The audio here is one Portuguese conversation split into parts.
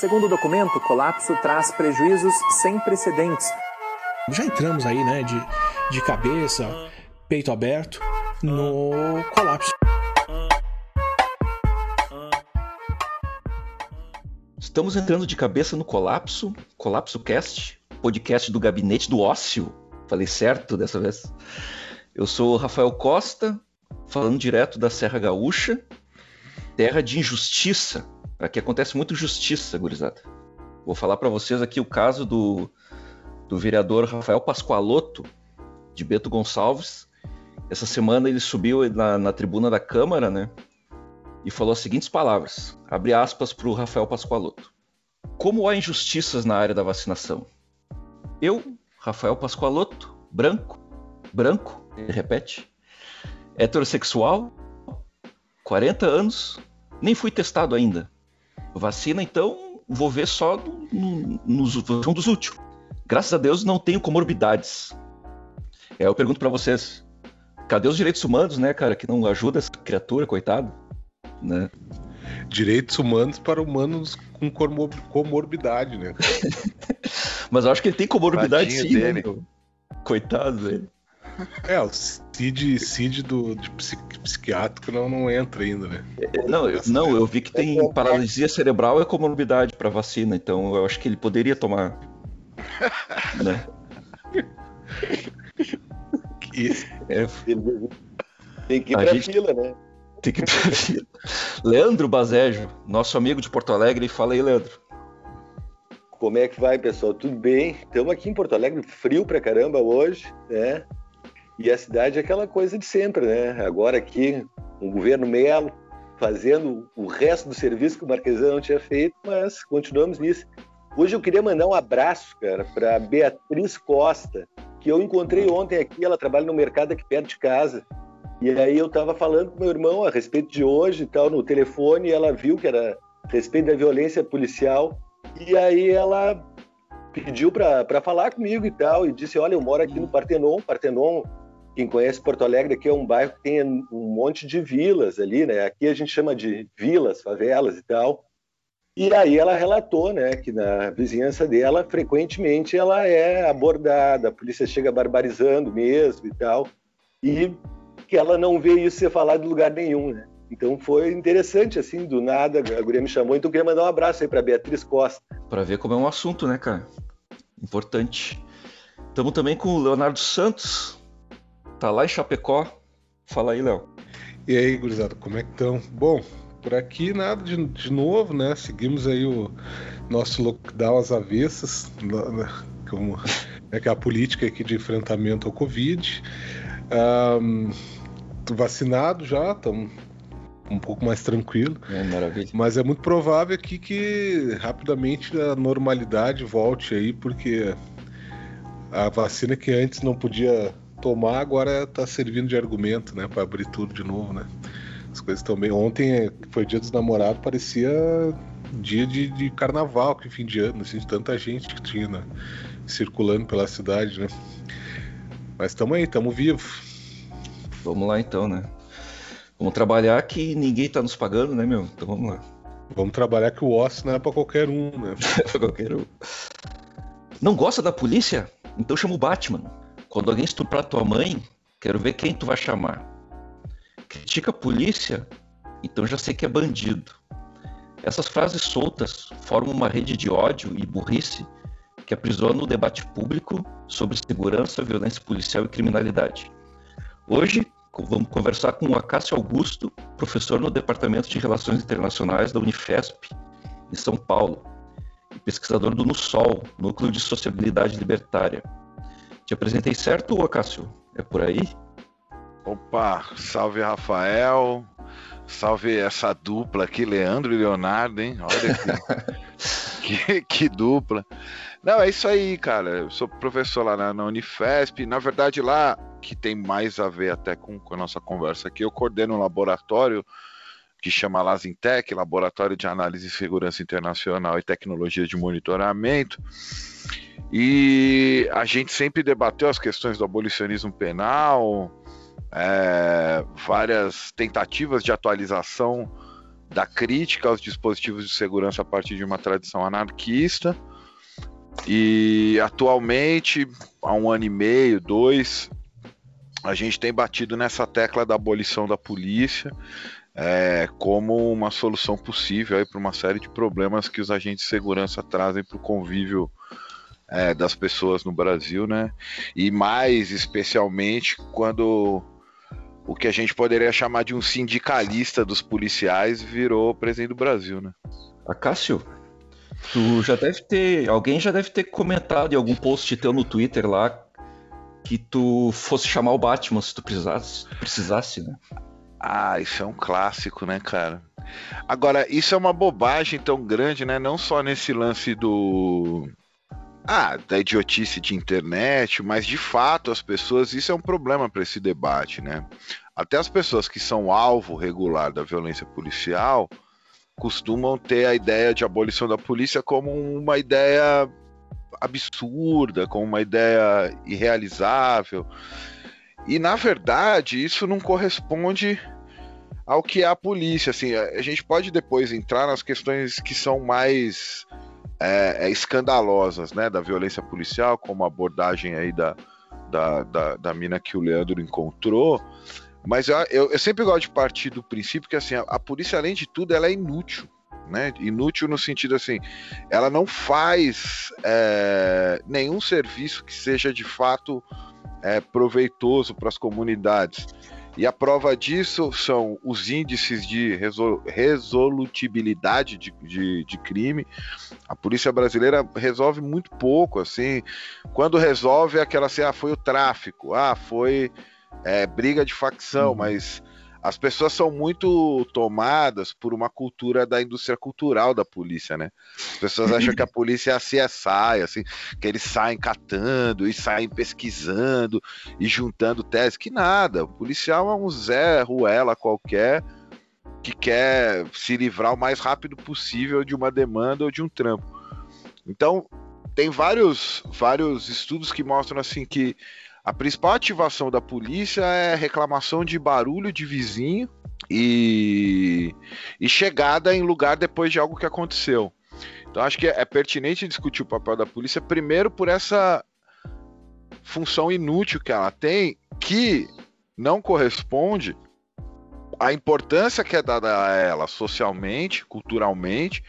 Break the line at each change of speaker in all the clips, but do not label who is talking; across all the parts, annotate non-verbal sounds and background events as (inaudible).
Segundo o documento, o colapso traz prejuízos sem precedentes.
Já entramos aí, né, de, de cabeça, peito aberto, no colapso.
Estamos entrando de cabeça no colapso, Colapso Cast, podcast do Gabinete do Ócio. Falei certo dessa vez. Eu sou Rafael Costa, falando direto da Serra Gaúcha, terra de injustiça. Aqui acontece muito justiça, gurizada. Vou falar para vocês aqui o caso do, do vereador Rafael Pascoaloto, de Beto Gonçalves. Essa semana ele subiu na, na tribuna da Câmara, né? E falou as seguintes palavras, abre aspas para o Rafael Pascoaloto. Como há injustiças na área da vacinação? Eu, Rafael Pascoaloto, branco, branco, ele repete, heterossexual, 40 anos, nem fui testado ainda. Vacina, então, vou ver só no, no, nos um dos últimos. Graças a Deus não tenho comorbidades. É, eu pergunto para vocês, cadê os direitos humanos, né, cara, que não ajuda essa criatura, coitado, né?
Direitos humanos para humanos com comorbidade, né? (laughs)
Mas eu acho que ele tem comorbidade
Tadinho
sim, né,
dele.
meu? Coitado dele.
É, o CID, CID do, de psiqui- psiquiátrico não, não entra ainda, né?
Não, eu, não, eu vi que tem paralisia cerebral é comorbidade para vacina, então eu acho que ele poderia tomar. (laughs) né?
E
É,
Tem que ir
A
pra
gente-
fila, né?
tem que Leandro Bazejo, nosso amigo de Porto Alegre, fala aí, Leandro.
Como é que vai, pessoal? Tudo bem? Estamos aqui em Porto Alegre, frio pra caramba hoje, né? E a cidade é aquela coisa de sempre, né? Agora aqui, o governo Melo fazendo o resto do serviço que o Marquesão não tinha feito, mas continuamos nisso. Hoje eu queria mandar um abraço, cara, para Beatriz Costa, que eu encontrei ontem aqui, ela trabalha no mercado aqui perto de casa. E aí eu estava falando com meu irmão a respeito de hoje e tal, no telefone, e ela viu que era a respeito da violência policial. E aí ela pediu para falar comigo e tal, e disse: Olha, eu moro aqui no Partenon. Partenon, quem conhece Porto Alegre, aqui é um bairro que tem um monte de vilas ali, né? Aqui a gente chama de vilas, favelas e tal. E aí ela relatou, né, que na vizinhança dela, frequentemente ela é abordada, a polícia chega barbarizando mesmo e tal, e que ela não vê isso ser falado em lugar nenhum, né? Então foi interessante, assim, do nada, a guria me chamou, então eu queria mandar um abraço aí para Beatriz Costa.
Pra ver como é um assunto, né, cara? Importante. Estamos também com o Leonardo Santos, tá lá em Chapecó. Fala aí, Léo.
E aí, gurizada, como é que estão? Bom, por aqui nada de, de novo, né? Seguimos aí o nosso lockdown às avessas, na- como é que é a política aqui de enfrentamento ao Covid. Tô vacinado já, estamos um pouco mais tranquilo.
É, maravilha.
Mas é muito provável aqui que rapidamente a normalidade volte aí, porque a vacina que antes não podia tomar agora está servindo de argumento, né, para abrir tudo de novo, né? As coisas estão bem. Ontem eh, foi Dia dos Namorados, parecia dia de, de carnaval, que fim de ano, assim, de tanta gente que tinha né, circulando pela cidade, né? Mas estamos aí, estamos vivos.
Vamos lá então, né? Vamos trabalhar que ninguém tá nos pagando, né, meu? Então vamos lá.
Vamos trabalhar que o ócio não é para qualquer um, né? (laughs)
Qualquer um. Não gosta da polícia? Então chama o Batman. Quando alguém estuprar tua mãe, quero ver quem tu vai chamar. Critica a polícia? Então já sei que é bandido. Essas frases soltas formam uma rede de ódio e burrice que aprisiona o debate público sobre segurança, violência policial e criminalidade. Hoje vamos conversar com o Acácio Augusto, professor no Departamento de Relações Internacionais da Unifesp, em São Paulo e pesquisador do NUSOL, Núcleo de Sociabilidade Libertária. Te apresentei certo, Acácio? É por aí?
Opa, salve Rafael, salve essa dupla aqui, Leandro e Leonardo, hein? Olha que, (laughs) que, que dupla. Não, é isso aí, cara. Eu sou professor lá na, na Unifesp. Na verdade, lá que tem mais a ver até com, com a nossa conversa aqui, eu coordeno um laboratório que chama Lasintec, Laboratório de Análise e Segurança Internacional e Tecnologia de Monitoramento. E a gente sempre debateu as questões do abolicionismo penal, é, várias tentativas de atualização
da crítica aos dispositivos de segurança a partir de uma tradição anarquista. E atualmente, há um ano e meio, dois, a gente tem batido nessa tecla da abolição da polícia é, como uma solução possível para uma série de problemas que os agentes de segurança trazem para o convívio é, das pessoas no Brasil, né? E mais especialmente quando o que a gente poderia chamar de um sindicalista dos policiais virou presidente do Brasil, né?
Acácio, tu já deve ter. Alguém já deve ter comentado em algum post teu no Twitter lá que tu fosse chamar o Batman se tu precisasse, precisasse né?
Ah, isso é um clássico, né, cara? Agora, isso é uma bobagem tão grande, né? Não só nesse lance do. Ah, da idiotice de internet, mas de fato as pessoas, isso é um problema para esse debate, né? Até as pessoas que são alvo regular da violência policial costumam ter a ideia de abolição da polícia como uma ideia absurda, como uma ideia irrealizável. E na verdade, isso não corresponde ao que é a polícia. Assim, a gente pode depois entrar nas questões que são mais é, é, escandalosas, né, da violência policial, como a abordagem aí da, da, da, da mina que o Leandro encontrou. Mas eu, eu, eu, sempre gosto de partir do princípio que assim, a, a polícia, além de tudo, ela é inútil. Né? Inútil no sentido assim, ela não faz é, nenhum serviço que seja de fato é, proveitoso para as comunidades. E a prova disso são os índices de resolutibilidade de, de, de, crime. A polícia brasileira resolve muito pouco, assim. Quando resolve é aquela assim, ah, foi o tráfico, ah, foi é, briga de facção, uhum. mas as pessoas são muito tomadas por uma cultura da indústria cultural da polícia, né? As pessoas acham que a polícia é a CSI, assim, que eles saem catando e saem pesquisando e juntando teses, que nada. O policial é um Zé Ruela qualquer que quer se livrar o mais rápido possível de uma demanda ou de um trampo. Então, tem vários, vários estudos que mostram assim que a principal ativação da polícia é reclamação de barulho de vizinho e, e chegada em lugar depois de algo que aconteceu. Então acho que é, pertinente discutir o papel da polícia primeiro por essa função inútil que ela tem, que não corresponde à importância que é dada a ela socialmente, culturalmente,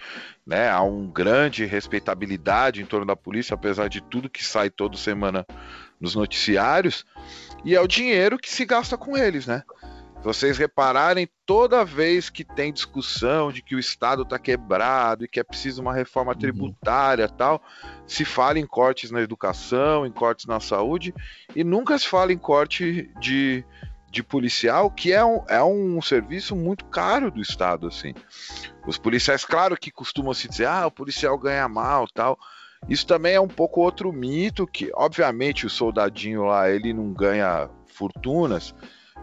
né? Há um grande respeitabilidade em torno da polícia, apesar de tudo que sai toda semana nos noticiários, e é o dinheiro que se gasta com eles, né? Se vocês repararem, toda vez que tem discussão de que o Estado está quebrado e que é preciso uma reforma uhum. tributária uhum. tal, se fala em cortes na educação, em cortes na saúde, e nunca se fala em corte de, de policial, que é um, é um serviço muito caro do Estado, assim. Os policiais, claro que costumam se dizer, ah, o policial ganha mal tal, isso também é um pouco outro mito que, obviamente, o soldadinho lá ele não ganha fortunas,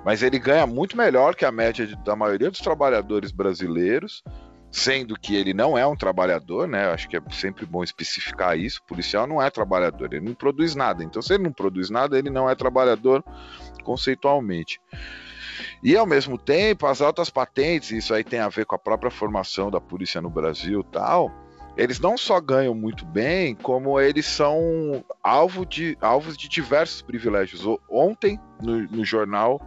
mas ele ganha muito melhor que a média de, da maioria dos trabalhadores brasileiros, sendo que ele não é um trabalhador, né? Acho que é sempre bom especificar isso. O policial não é trabalhador, ele não produz nada. Então, se ele não produz nada, ele não é trabalhador conceitualmente. E ao mesmo tempo, as altas patentes, isso aí tem a ver com a própria formação da polícia no Brasil, tal eles não só ganham muito bem, como eles são alvo de, alvos de diversos privilégios. Ontem, no, no jornal,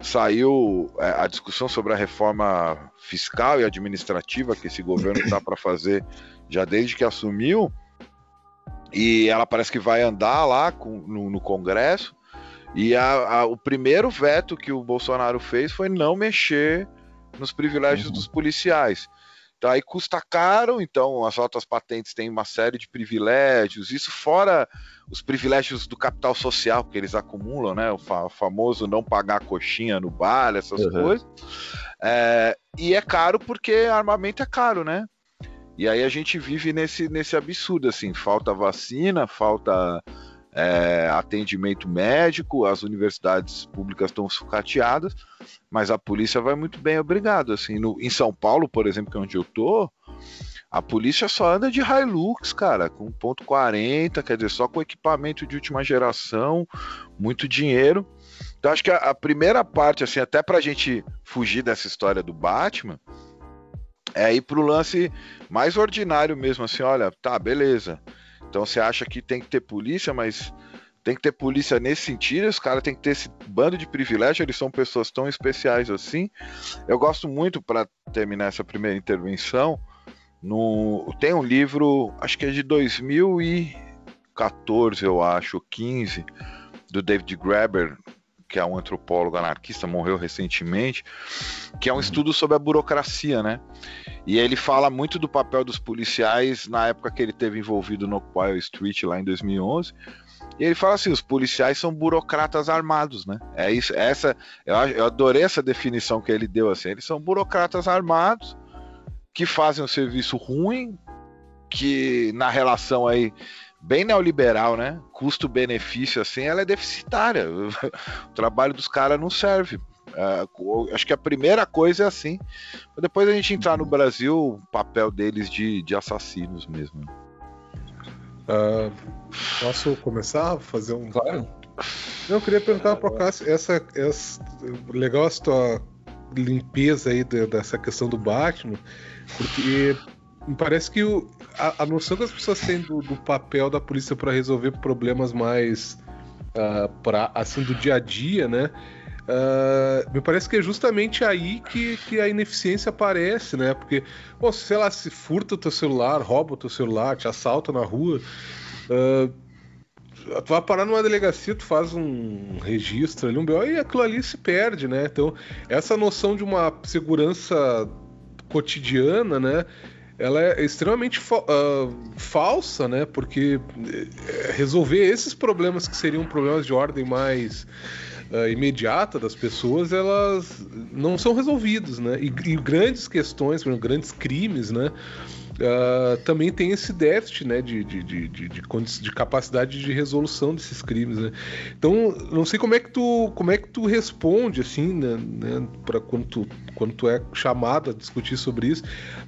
saiu é, a discussão sobre a reforma fiscal e administrativa que esse governo está para fazer já desde que assumiu. E ela parece que vai andar lá com, no, no Congresso. E a, a, o primeiro veto que o Bolsonaro fez foi não mexer nos privilégios uhum. dos policiais. Aí custa caro, então as altas patentes têm uma série de privilégios, isso fora os privilégios do capital social que eles acumulam, né? O, fa famoso não pagar coxinha no bar, essas uhum. coisas. É, e é caro porque armamento é caro, né? E aí a gente vive nesse, nesse absurdo, assim, falta vacina, falta é, atendimento médico, as universidades públicas estão sucateadas, mas a polícia vai muito bem, obrigado. Assim, no, em São Paulo, por exemplo, que é onde eu tô, a polícia só anda de Hilux, cara, com ponto .40, quer dizer, só com equipamento de última geração, muito dinheiro. Então acho que a, a primeira parte, assim, até pra gente fugir dessa história do Batman, é ir pro lance mais ordinário mesmo, assim, olha, tá, beleza. Então você acha que tem que ter polícia, mas tem que ter polícia nesse sentido, os caras têm que ter esse bando de privilégio, eles são pessoas tão especiais assim. Eu gosto muito, para terminar essa primeira intervenção, no, tem um livro, acho que é de 2014, eu acho, 15, do David Graeber, que é um antropólogo anarquista, morreu recentemente, que é um estudo sobre a burocracia, né? E ele fala muito do papel dos policiais na época que ele teve envolvido no Occupy Street lá em 2011. E ele fala assim: os policiais são burocratas armados, né? É isso, essa eu, eu adorei essa definição que ele deu assim. Eles são burocratas armados que fazem um serviço ruim, que na relação aí bem neoliberal, né? Custo-benefício, assim, ela é deficitária. (laughs) o trabalho dos caras não serve. Uh, acho que a primeira coisa é assim. Depois a gente entrar no Brasil, o papel deles de, de assassinos mesmo.
Uh, posso começar a fazer um. Claro. Eu queria perguntar para o Cássio, essa, essa legal essa tua limpeza aí dessa questão do Batman, porque me parece que o, a, a, noção que as pessoas têm do, do papel da polícia para resolver problemas mais uh, pra, assim do dia a dia, né? Uh, me parece que é justamente aí que, que a ineficiência aparece, né? Porque, bom, sei lá, se furta o teu celular, rouba o teu celular, te assalta na rua, uh, tu vai parar numa delegacia, tu faz um registro ali, um BO, e aquilo ali se perde, né? Então, essa noção de uma segurança cotidiana, né? Ela é extremamente fa uh, falsa, né? Porque eh, resolver esses problemas que seriam problemas de ordem mais uh, imediata das pessoas, elas não são resolvidos, né? E, e grandes questões, grandes crimes, né? Uh, também tem esse déficit né, de, de, de, de, de, capacidade de resolução desses crimes. Né? Então, não sei como é que tu, como é que tu responde assim, né, né, para quando tu, quando tu é chamado a discutir sobre isso,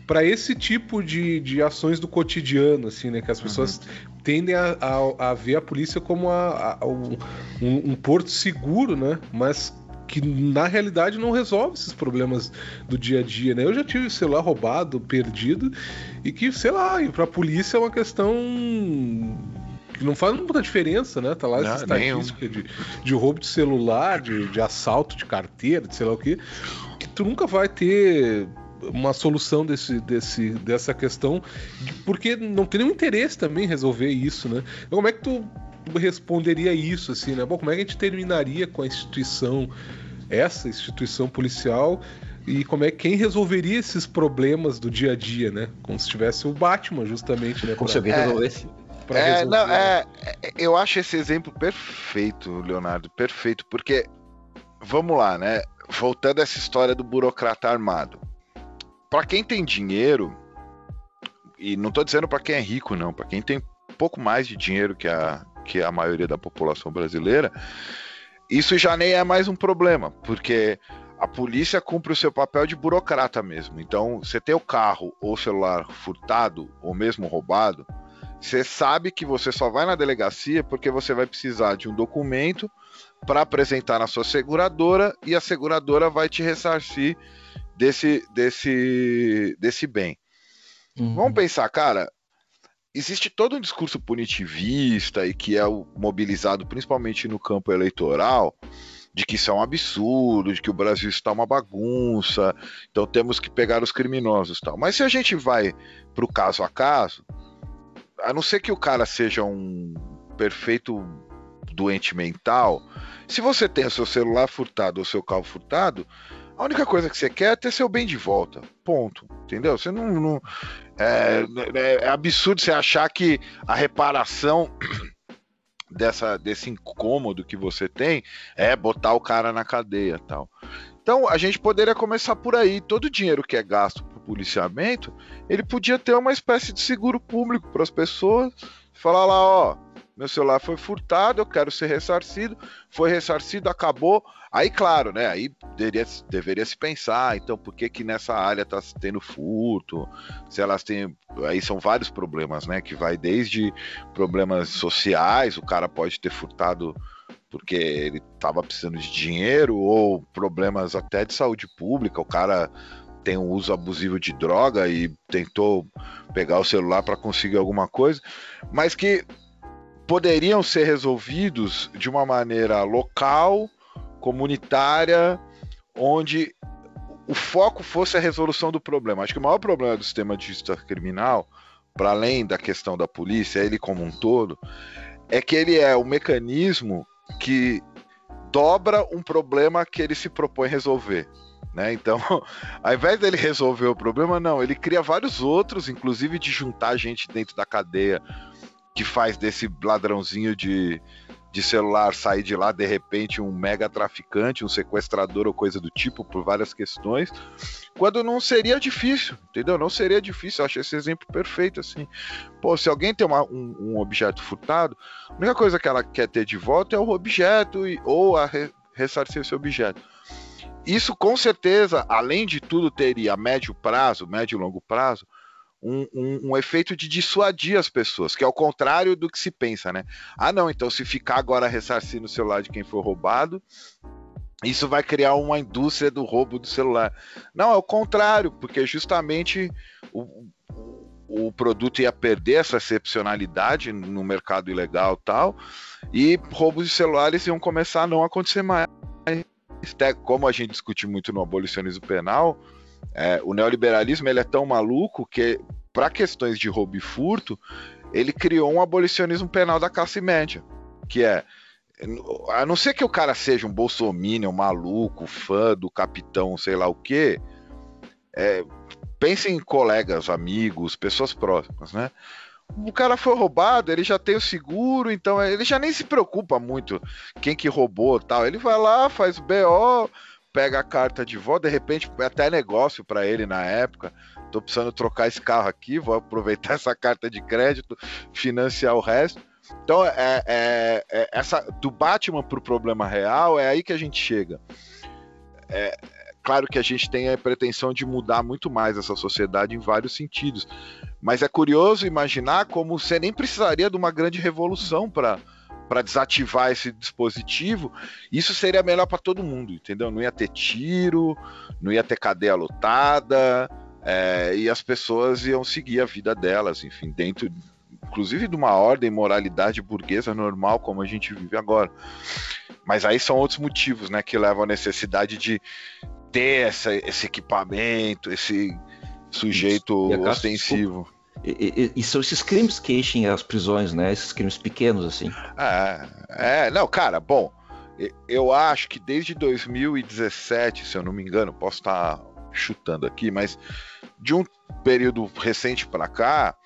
para esse tipo de, de ações do cotidiano, assim, né, que as pessoas uhum. tendem a, a, a, ver a polícia como a, a um, um porto seguro, né? Mas que na realidade não resolve esses problemas do dia a dia, né? Eu já tive celular roubado, perdido, e que, sei lá, ir pra polícia é uma questão que não faz muita diferença, né? Tá lá essa estatística de, de roubo de celular, de, de assalto de carteira, de sei lá o quê, que tu nunca vai ter uma solução desse, desse, dessa questão, porque não tem nenhum interesse também em resolver isso, né? Então, como é que tu responderia isso, assim, né? Bom, como é que a gente terminaria com a instituição, essa instituição policial, e como é que quem resolveria esses problemas do dia a dia, né? Como se tivesse o Batman, justamente, né?
Como se alguém é, resolvesse.
É, não, é, é, eu acho esse exemplo perfeito, Leonardo, perfeito, porque vamos lá, né? Voltando a essa história do burocrata armado. Para quem tem dinheiro, e não estou dizendo para quem é rico, não, para quem tem pouco mais de dinheiro que a, que é a maioria da população brasileira, isso já nem é mais um problema, porque a polícia cumpre o seu papel de burocrata mesmo. Então, você tem o carro ou o celular furtado ou mesmo roubado, você sabe que você só vai na delegacia porque você vai precisar de um documento para apresentar na sua seguradora e a seguradora vai te ressarcir desse, desse, desse bem. Uhum. Vamos pensar, cara, existe todo um discurso punitivista e que é mobilizado principalmente no campo eleitoral de que isso é um absurdo, de que o Brasil está uma bagunça, então temos que pegar os criminosos tal. Mas se a gente vai para o caso a caso, a não ser que o cara seja um perfeito doente mental, se você tem o seu celular furtado ou seu carro furtado, a única coisa que você quer é ter seu bem de volta. Ponto. Entendeu? Você não. não é, é, é absurdo você achar que a reparação (clears throat) dessa, desse incômodo que você tem é botar o cara na cadeia tal. Então a gente poderia começar por aí. Todo o dinheiro que é gasto para policiamento, ele podia ter uma espécie de seguro público para as pessoas. Falar lá, ó, meu celular foi furtado, eu quero ser ressarcido, foi ressarcido, acabou. Aí, claro, né? Aí deveria, deveria se pensar, então, por que que nessa área está tendo furto? Se elas têm. Aí são vários problemas, né? Que vai desde problemas sociais, o cara pode ter furtado porque ele estava precisando de dinheiro, ou problemas até de saúde pública, o cara tem um uso abusivo de droga e tentou pegar o celular para conseguir alguma coisa, mas que poderiam ser resolvidos de uma maneira local, comunitária, onde o foco fosse a resolução do problema. Acho que o maior problema do sistema de justiça criminal, para além da questão da polícia, ele como um todo, é que ele é o mecanismo que dobra um problema que ele se propõe resolver. Né? Então, (laughs) ao invés dele resolver o problema, não, ele cria vários outros, inclusive de juntar gente dentro da cadeia que faz desse ladrãozinho de, de celular sair de lá de repente um mega traficante, um sequestrador ou coisa do tipo, por várias questões, quando não seria difícil, entendeu? Não seria difícil, eu acho esse exemplo perfeito, assim. Pô, se alguém tem uma, um, um, objeto furtado, a única coisa que ela quer ter de volta é o objeto e, ou a re, ressarcir esse objeto. Isso com certeza, além de tudo, teria médio prazo, médio e longo prazo, um, um, um, efeito de dissuadir as pessoas, que é o contrário do que se pensa, né? Ah, não, então se ficar agora ressarcindo o celular de quem foi roubado, isso vai criar uma indústria do roubo do celular. Não, é o contrário, porque justamente o, o produto ia perder essa excepcionalidade no mercado ilegal tal, e roubos de celulares iam começar a não acontecer mais. Como a gente discute muito no abolicionismo penal, é, o neoliberalismo ele é tão maluco que, para questões de roubo e furto, ele criou um abolicionismo penal da classe média, que é a não ser que o cara seja um bolsominion maluco, fã do capitão, sei lá o quê, é, pense em colegas, amigos, pessoas próximas, né? O cara foi roubado, ele já tem o seguro, então ele já nem se preocupa muito quem que roubou tal. Ele vai lá, faz o BO, pega a carta de volta, de repente até negócio para ele na época. Tô precisando trocar esse carro aqui, vou aproveitar (laughs) essa carta de crédito, financiar o resto. Então, é, é, é essa do Batman para o problema real é aí que a gente chega. É, claro que a gente tem a pretensão de mudar muito mais essa sociedade em vários sentidos, mas é curioso imaginar como você nem precisaria de uma grande revolução para para desativar esse dispositivo, isso seria melhor para todo mundo, entendeu? Não ia ter tiro, não ia ter cadeia lotada, é, e as pessoas iam seguir a vida delas, enfim, dentro, inclusive de uma ordem moralidade burguesa normal como a gente vive agora. Mas aí são outros motivos, né, que levam à necessidade de ter essa, esse equipamento, esse sujeito ostensivo.
E, e, e, são esses crimes que enchem as prisões, né? Esses crimes pequenos, assim.
É, é, não, cara, bom, eu acho que desde 2017, se eu não me engano, posso estar chutando aqui, mas de um período recente para cá,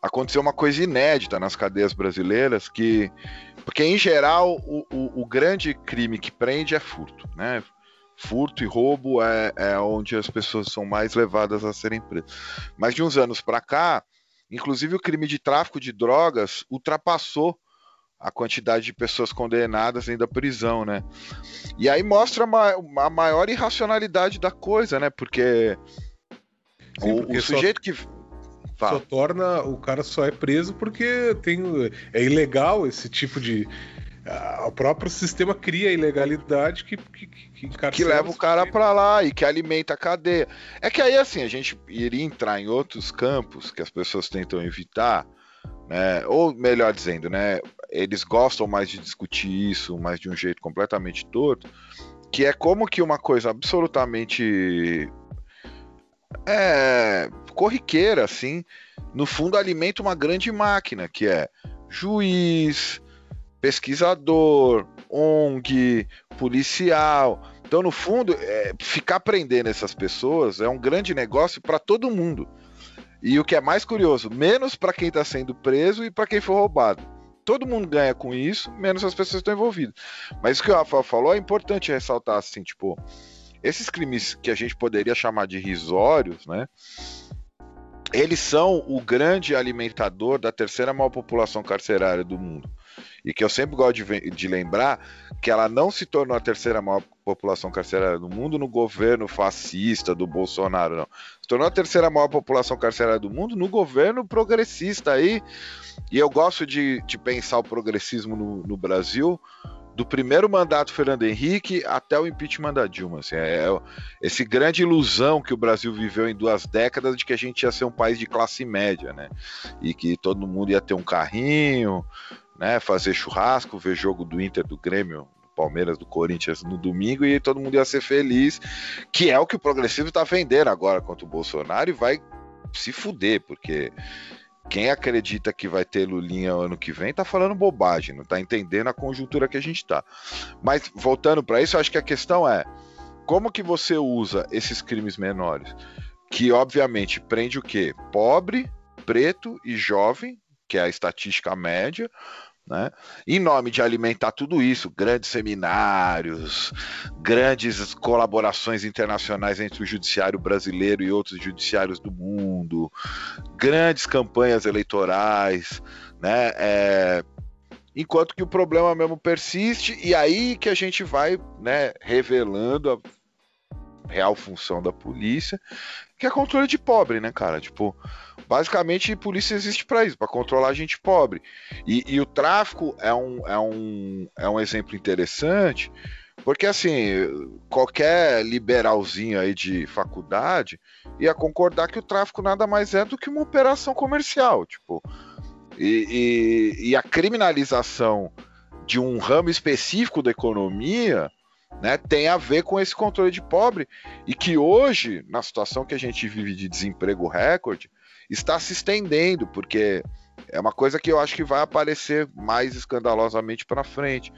aconteceu uma coisa inédita nas cadeias brasileiras que porque em geral o, o, o grande crime que prende é furto, né? Furto e roubo é, é, onde as pessoas são mais levadas a serem presas. Mas de uns anos para cá, inclusive o crime de tráfico de drogas ultrapassou a quantidade de pessoas condenadas ainda à prisão, né? E aí mostra a maior irracionalidade da coisa, né? Porque, Sim, porque o, o sujeito que
Fala. Só torna. O cara só é preso porque tem. É ilegal esse tipo de. O próprio sistema cria ilegalidade que, que,
que, que leva o cara para lá e que alimenta a cadeia. É que aí, assim, a gente iria entrar em outros campos que as pessoas tentam evitar, né? Ou melhor dizendo, né? Eles gostam mais de discutir isso, mas de um jeito completamente torto, que é como que uma coisa absolutamente é, corriqueira, assim, no fundo alimenta uma grande máquina, que é juiz, pesquisador, ONG, policial. Então, no fundo, é, ficar prendendo essas pessoas é um grande negócio para todo mundo. E o que é mais curioso, menos para quem está sendo preso e para quem foi roubado. Todo mundo ganha com isso, menos as pessoas que estão envolvidas. Mas o que o Rafael falou é importante ressaltar, assim, tipo, esses crimes que a gente poderia chamar de risórios, né? Eles são o grande alimentador da terceira maior população carcerária do mundo. E que eu sempre gosto de, de, lembrar que ela não se tornou a terceira maior população carcerária do mundo no governo fascista do Bolsonaro, não. Se tornou a terceira maior população carcerária do mundo no governo progressista aí. E eu gosto de, de pensar o progressismo no, no Brasil do primeiro mandato do Fernando Henrique até o impeachment da Dilma. Assim, é, é esse grande ilusão que o Brasil viveu em duas décadas de que a gente ia ser um país de classe média, né? E que todo mundo ia ter um carrinho, né? Fazer churrasco, ver jogo do Inter, do Grêmio, do Palmeiras, do Corinthians no domingo e todo mundo ia ser feliz, que é o que o progressivo está vendendo agora contra o Bolsonaro e vai se fuder, porque quem acredita que vai ter Lulinha ano que vem tá falando bobagem, não tá entendendo a conjuntura que a gente tá. Mas voltando para isso, acho que a questão é como que você usa esses crimes menores, que obviamente prende o quê? Pobre, preto e jovem, que é a estatística média, né? Em nome de alimentar tudo isso, grandes seminários, grandes colaborações internacionais entre o judiciário brasileiro e outros judiciários do mundo, grandes campanhas eleitorais, né? É... Enquanto que o problema mesmo persiste, e aí que a gente vai né, revelando a real função da polícia, que é controle de pobre, né, cara? Tipo, Basicamente, polícia existe para isso, para controlar gente pobre. E, e, o tráfico é um, é, um, é um exemplo interessante, porque assim, qualquer liberalzinho aí de faculdade ia concordar que o tráfico nada mais é do que uma operação comercial, tipo. E, e, e a criminalização de um ramo específico da economia né, tem a ver com esse controle de pobre e que hoje, na situação que a gente vive de desemprego recorde, está se estendendo, porque é uma coisa que eu acho que vai aparecer mais escandalosamente para frente.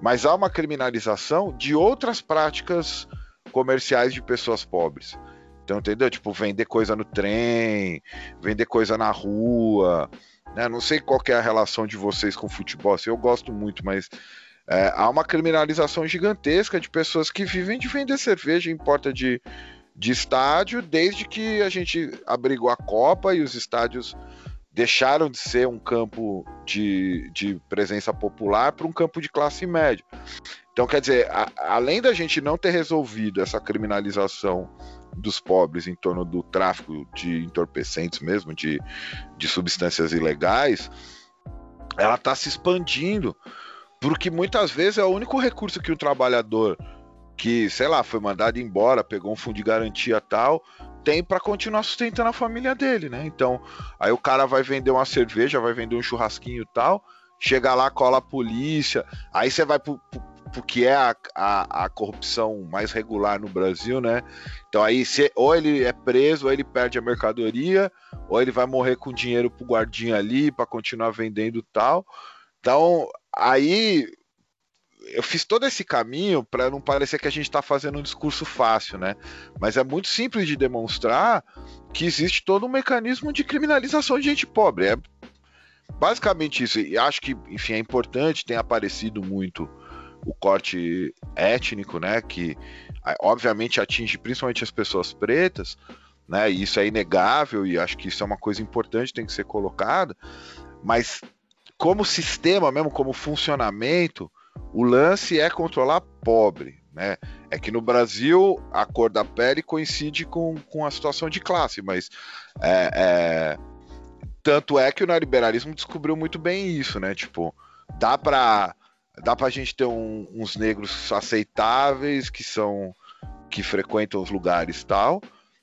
Mas há uma criminalização de outras práticas comerciais de pessoas pobres. Então, entendeu? Tipo, vender coisa no trem, vender coisa na rua. Né? Não sei qual é a relação de vocês com futebol. Assim, eu gosto muito, mas é, há uma criminalização gigantesca de pessoas que vivem de vender cerveja em porta de, de estádio desde que a gente abrigou a Copa e os estádios deixaram de ser um campo de, de presença popular para um campo de classe média. Então, quer dizer, a, além da gente não ter resolvido essa criminalização dos pobres em torno do tráfico de entorpecentes mesmo, de, de substâncias ilegais, ela está se expandindo, porque muitas vezes é o único recurso que o trabalhador que, sei lá, foi mandado embora, pegou um fundo de garantia tal, tem para continuar sustentando a família dele, né? Então, aí o cara vai vender uma cerveja, vai vender um churrasquinho tal, chega lá, cola a polícia, aí você vai pro, pro, que é a, a, a, corrupção mais regular no Brasil, né? Então aí ou ele é preso, ou ele perde a mercadoria, ou ele vai morrer com dinheiro pro guardinha ali para continuar vendendo tal. Então, aí eu fiz todo esse caminho para não parecer que a gente está fazendo um discurso fácil, né? Mas é muito simples de demonstrar que existe todo um mecanismo de criminalização de gente pobre. É basicamente isso. E acho que, enfim, é importante, tem aparecido muito o corte étnico, né? Que obviamente atinge principalmente as pessoas pretas, né? E isso é inegável e acho que isso é uma coisa importante, tem que ser colocada. Mas como sistema, mesmo como funcionamento, o lance é controlar pobre, né? É que no Brasil a cor da pele coincide com, com a situação de classe, mas é, é... tanto é que o neoliberalismo descobriu muito bem isso, né? Tipo, dá para dá pra gente ter um, uns negros aceitáveis que são que frequentam os lugares tal,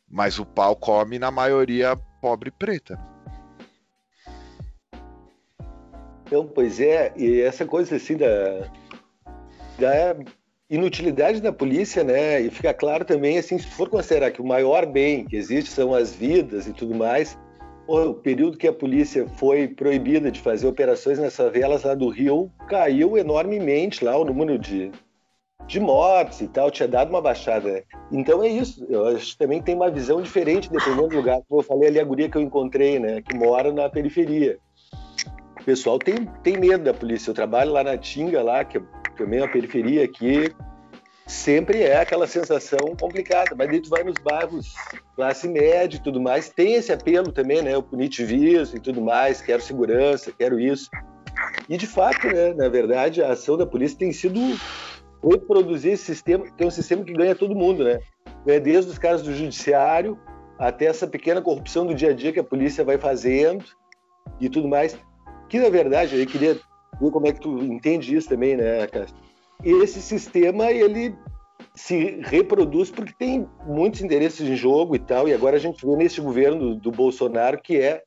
mas o pau come na maioria pobre preta.
Então, pois é, e essa coisa assim da, da inutilidade da polícia, né? E fica claro também, assim, se for considerar que o maior bem que existe são as vidas e tudo mais, o período que a polícia foi proibida de fazer operações nas favelas lá do Rio caiu enormemente lá o número de, de mortes e tal, tinha dado uma baixada. Né? Então é isso, eu acho que também tem uma visão diferente dependendo do lugar. Como eu falei ali, a guria que eu encontrei, né, que mora na periferia. Pessoal tem, tem medo da polícia. Eu trabalho lá na Tinga, lá, que é também a periferia aqui, sempre é aquela sensação complicada. Mas daí tu vai nos bairros classe média e tudo mais, tem esse apelo também, né? O punitivismo e tudo mais, quero segurança, quero isso. E de fato, né, na verdade, a ação da polícia tem sido reproduzir esse sistema, que é um sistema que ganha todo mundo, né? Ganha desde os caras do judiciário até essa pequena corrupção do dia a dia que a polícia vai fazendo e tudo mais. Que na verdade, eu queria ver como é que tu entende isso também, né, Cássio? esse sistema ele se reproduz porque tem muitos interesses em jogo e tal. E agora a gente vê nesse governo do, do Bolsonaro que é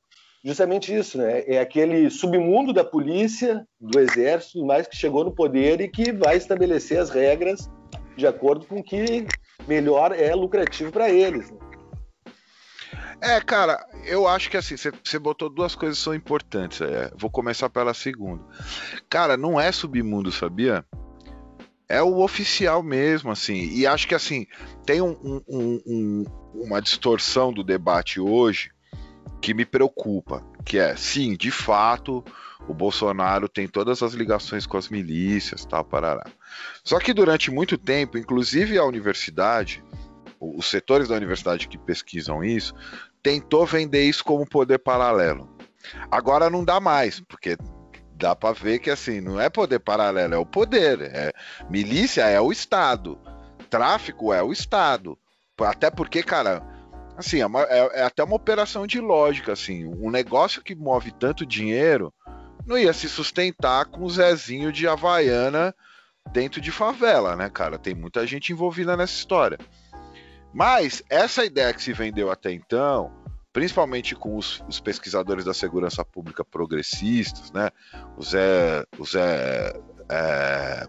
justamente isso, né? É aquele submundo da polícia, do exército, mais que chegou no poder e que vai estabelecer as regras de acordo com o que melhor é lucrativo para eles. Né?
É, cara, eu acho que assim, você botou duas coisas que são importantes. É, vou começar pela segunda. Cara, não é submundo, sabia? É o oficial mesmo, assim. E acho que assim, tem um, um, um, uma distorção do debate hoje que me preocupa, que é, sim, de fato, o Bolsonaro tem todas as ligações com as milícias, tal, parará. Só que durante muito tempo, inclusive a universidade, os setores da universidade que pesquisam isso, tentou vender isso como poder paralelo. Agora não dá mais, porque dá para ver que assim, não é poder paralelo, é o poder. É, milícia é o Estado, tráfico é o Estado. Até porque, cara, assim, é, uma, é, é, até uma operação de lógica, assim, um negócio que move tanto dinheiro não ia se sustentar com o Zezinho de Havaiana dentro de favela, né, cara? Tem muita gente envolvida nessa história. Mas essa ideia que se vendeu até então, principalmente com os, os pesquisadores da segurança pública progressistas, né? O Zé, o Zé, é,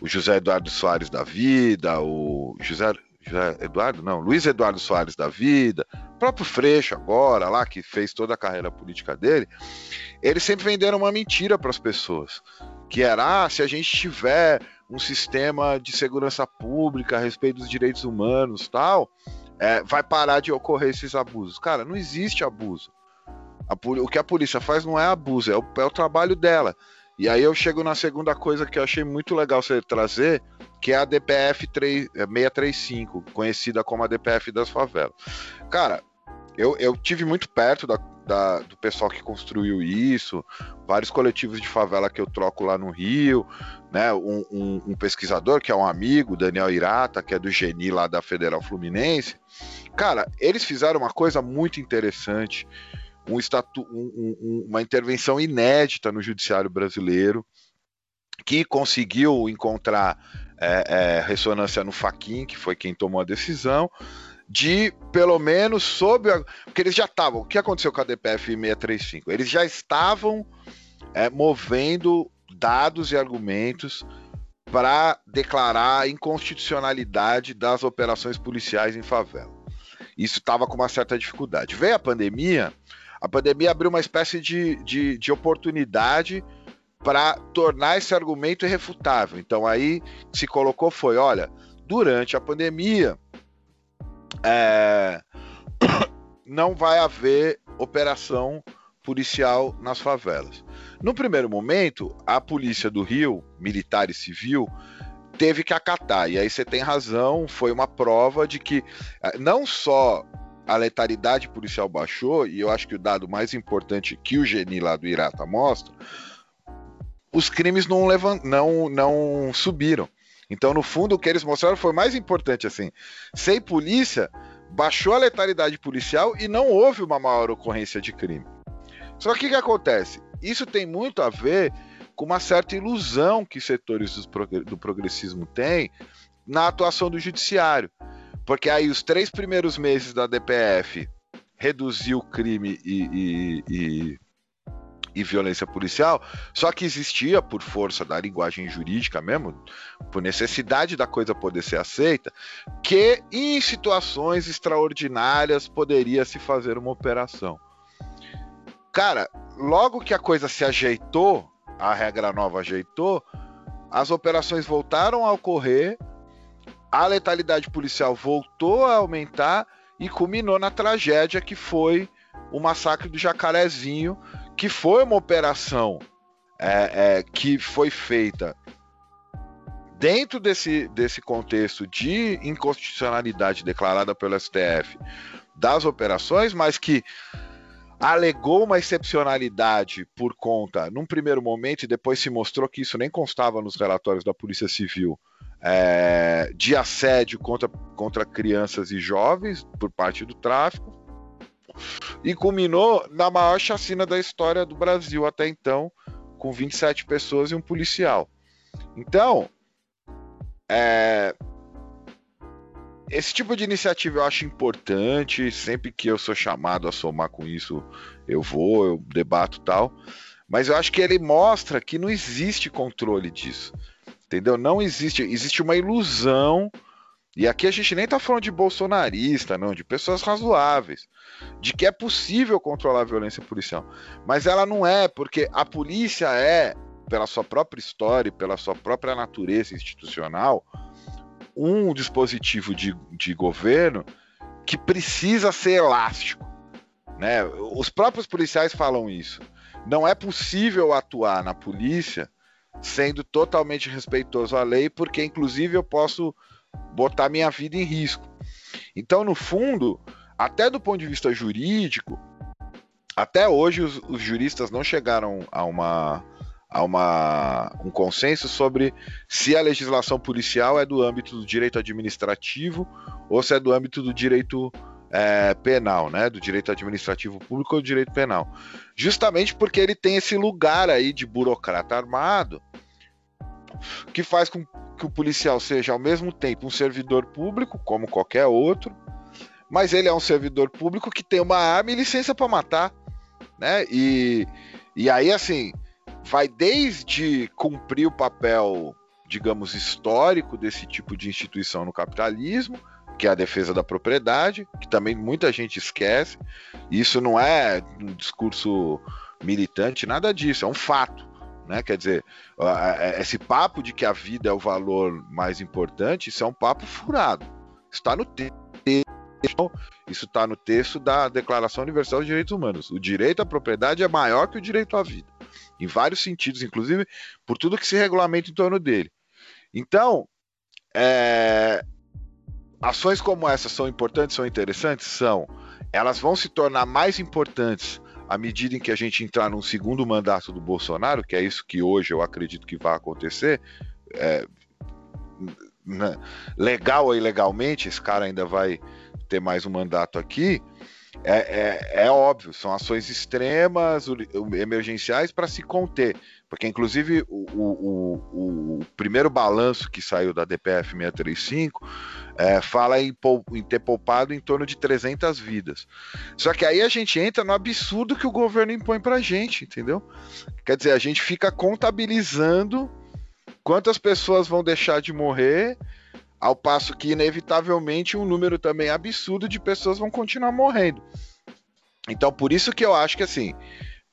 o José Eduardo Soares da Vida, o José, José Eduardo, não, Luiz Eduardo Soares da Vida, próprio Freixo agora, lá que fez toda a carreira política dele, eles sempre venderam uma mentira para as pessoas, que era, ah, se a gente tiver um sistema de segurança pública a respeito dos direitos humanos tal, é, vai parar de ocorrer esses abusos. Cara, não existe abuso. A, o que a polícia faz não é abuso, é o, é o trabalho dela. E aí eu chego na segunda coisa que eu achei muito legal você trazer, que é a DPF 3, 635, conhecida como a DPF das favelas. Cara, eu, eu tive muito perto da, da, do pessoal que construiu isso, vários coletivos de favela que eu troco lá no Rio, né? Um, um, um, pesquisador que é um amigo, Daniel Irata, que é do Geni lá da Federal Fluminense. Cara, eles fizeram uma coisa muito interessante, um estatu, um, uma intervenção inédita no judiciário brasileiro, que conseguiu encontrar é, é, ressonância no Faquin, que foi quem tomou a decisão, de pelo menos sob a, porque eles já estavam. O que aconteceu com a DPF 635? Eles já estavam é, movendo dados e argumentos para declarar a inconstitucionalidade das operações policiais em favela. Isso estava com uma certa dificuldade. Veio a pandemia, a pandemia abriu uma espécie de, de, de oportunidade para tornar esse argumento irrefutável. Então aí se colocou foi, olha, durante a pandemia é, (coughs) não vai haver operação policial nas favelas. No primeiro momento, a polícia do Rio, militar e civil, teve que acatar. E aí você tem razão, foi uma prova de que é, não só a letalidade policial baixou, e eu acho que o dado mais importante que o Geni lá do Irata mostra, os crimes não, levant... não, não subiram. Então, no fundo, o que eles mostraram foi mais importante, assim, sem polícia, baixou a letalidade policial e não houve uma maior ocorrência de crime. Só que o que acontece? Isso tem muito a ver com uma certa ilusão que setores do progressismo têm na atuação do judiciário. Porque aí os três primeiros meses da DPF reduziu o crime e, e, e e violência policial, só que existia, por força da linguagem jurídica mesmo, por necessidade da coisa poder ser aceita, que em situações extraordinárias poderia se fazer uma operação. Cara, logo que a coisa se ajeitou, a regra nova ajeitou, as operações voltaram a ocorrer, a letalidade policial voltou a aumentar e culminou na tragédia que foi o massacre do Jacarezinho, que foi uma operação é, é, que foi feita dentro desse, desse contexto de inconstitucionalidade declarada pelo STF das operações, mas que alegou uma excepcionalidade por conta, num primeiro momento, e depois se mostrou que isso nem constava nos relatórios da Polícia Civil, é, de assédio contra, contra crianças e jovens por parte do tráfico e culminou na maior chacina da história do Brasil até então, com 27 pessoas e um policial. Então, é, esse tipo de iniciativa eu acho importante. Sempre que eu sou chamado a somar com isso, eu vou, eu debato tal. Mas eu acho que ele mostra que não existe controle disso. Entendeu? Não existe. Existe uma ilusão. E aqui a gente nem tá falando de bolsonarista, não, de pessoas razoáveis, de que é possível controlar a violência policial. Mas ela não é, porque a polícia é, pela sua própria história, pela sua própria natureza institucional, um dispositivo de, de governo que precisa ser elástico. Né? Os próprios policiais falam isso. Não é possível atuar na polícia sendo totalmente respeitoso à lei, porque inclusive eu posso botar minha vida em risco. Então, no fundo, até do ponto de vista jurídico, até hoje os, os juristas não chegaram a uma a uma, um consenso sobre se a legislação policial é do âmbito do direito administrativo ou se é do âmbito do direito é, penal, né? Do direito administrativo público ou do direito penal. Justamente porque ele tem esse lugar aí de burocrata armado que faz com que o policial seja ao mesmo tempo um servidor público, como qualquer outro, mas ele é um servidor público que tem uma arma e licença para matar, né? E, e aí, assim, vai desde cumprir o papel, digamos, histórico desse tipo de instituição no capitalismo, que é a defesa da propriedade, que também muita gente esquece. Isso não é um discurso militante, nada disso, é um fato. Né? Quer dizer, esse papo de que a vida é o valor mais importante, isso é um papo furado. Está no texto. Isso está no texto da Declaração Universal dos Direitos Humanos. O direito à propriedade é maior que o direito à vida. Em vários sentidos, inclusive por tudo que se regulamenta em torno dele. Então, é, ações como essas são importantes, são interessantes? São. Elas vão se tornar mais importantes à medida em que a gente entrar num segundo mandato do Bolsonaro, que é isso que hoje eu acredito que vai acontecer. É, né, legal ou ilegalmente, esse cara ainda vai ter mais um mandato aqui. É, é, é, óbvio, são ações extremas, emergenciais para se conter. Porque, inclusive, o, o, o, primeiro balanço que saiu da DPF 635 é, fala em, em, ter poupado em torno de 300 vidas. Só que aí a gente entra no absurdo que o governo impõe para a gente, entendeu? Quer dizer, a gente fica contabilizando quantas pessoas vão deixar de morrer, ao passo que, inevitavelmente, um número também absurdo de pessoas vão continuar morrendo. Então, por isso que eu acho que, assim,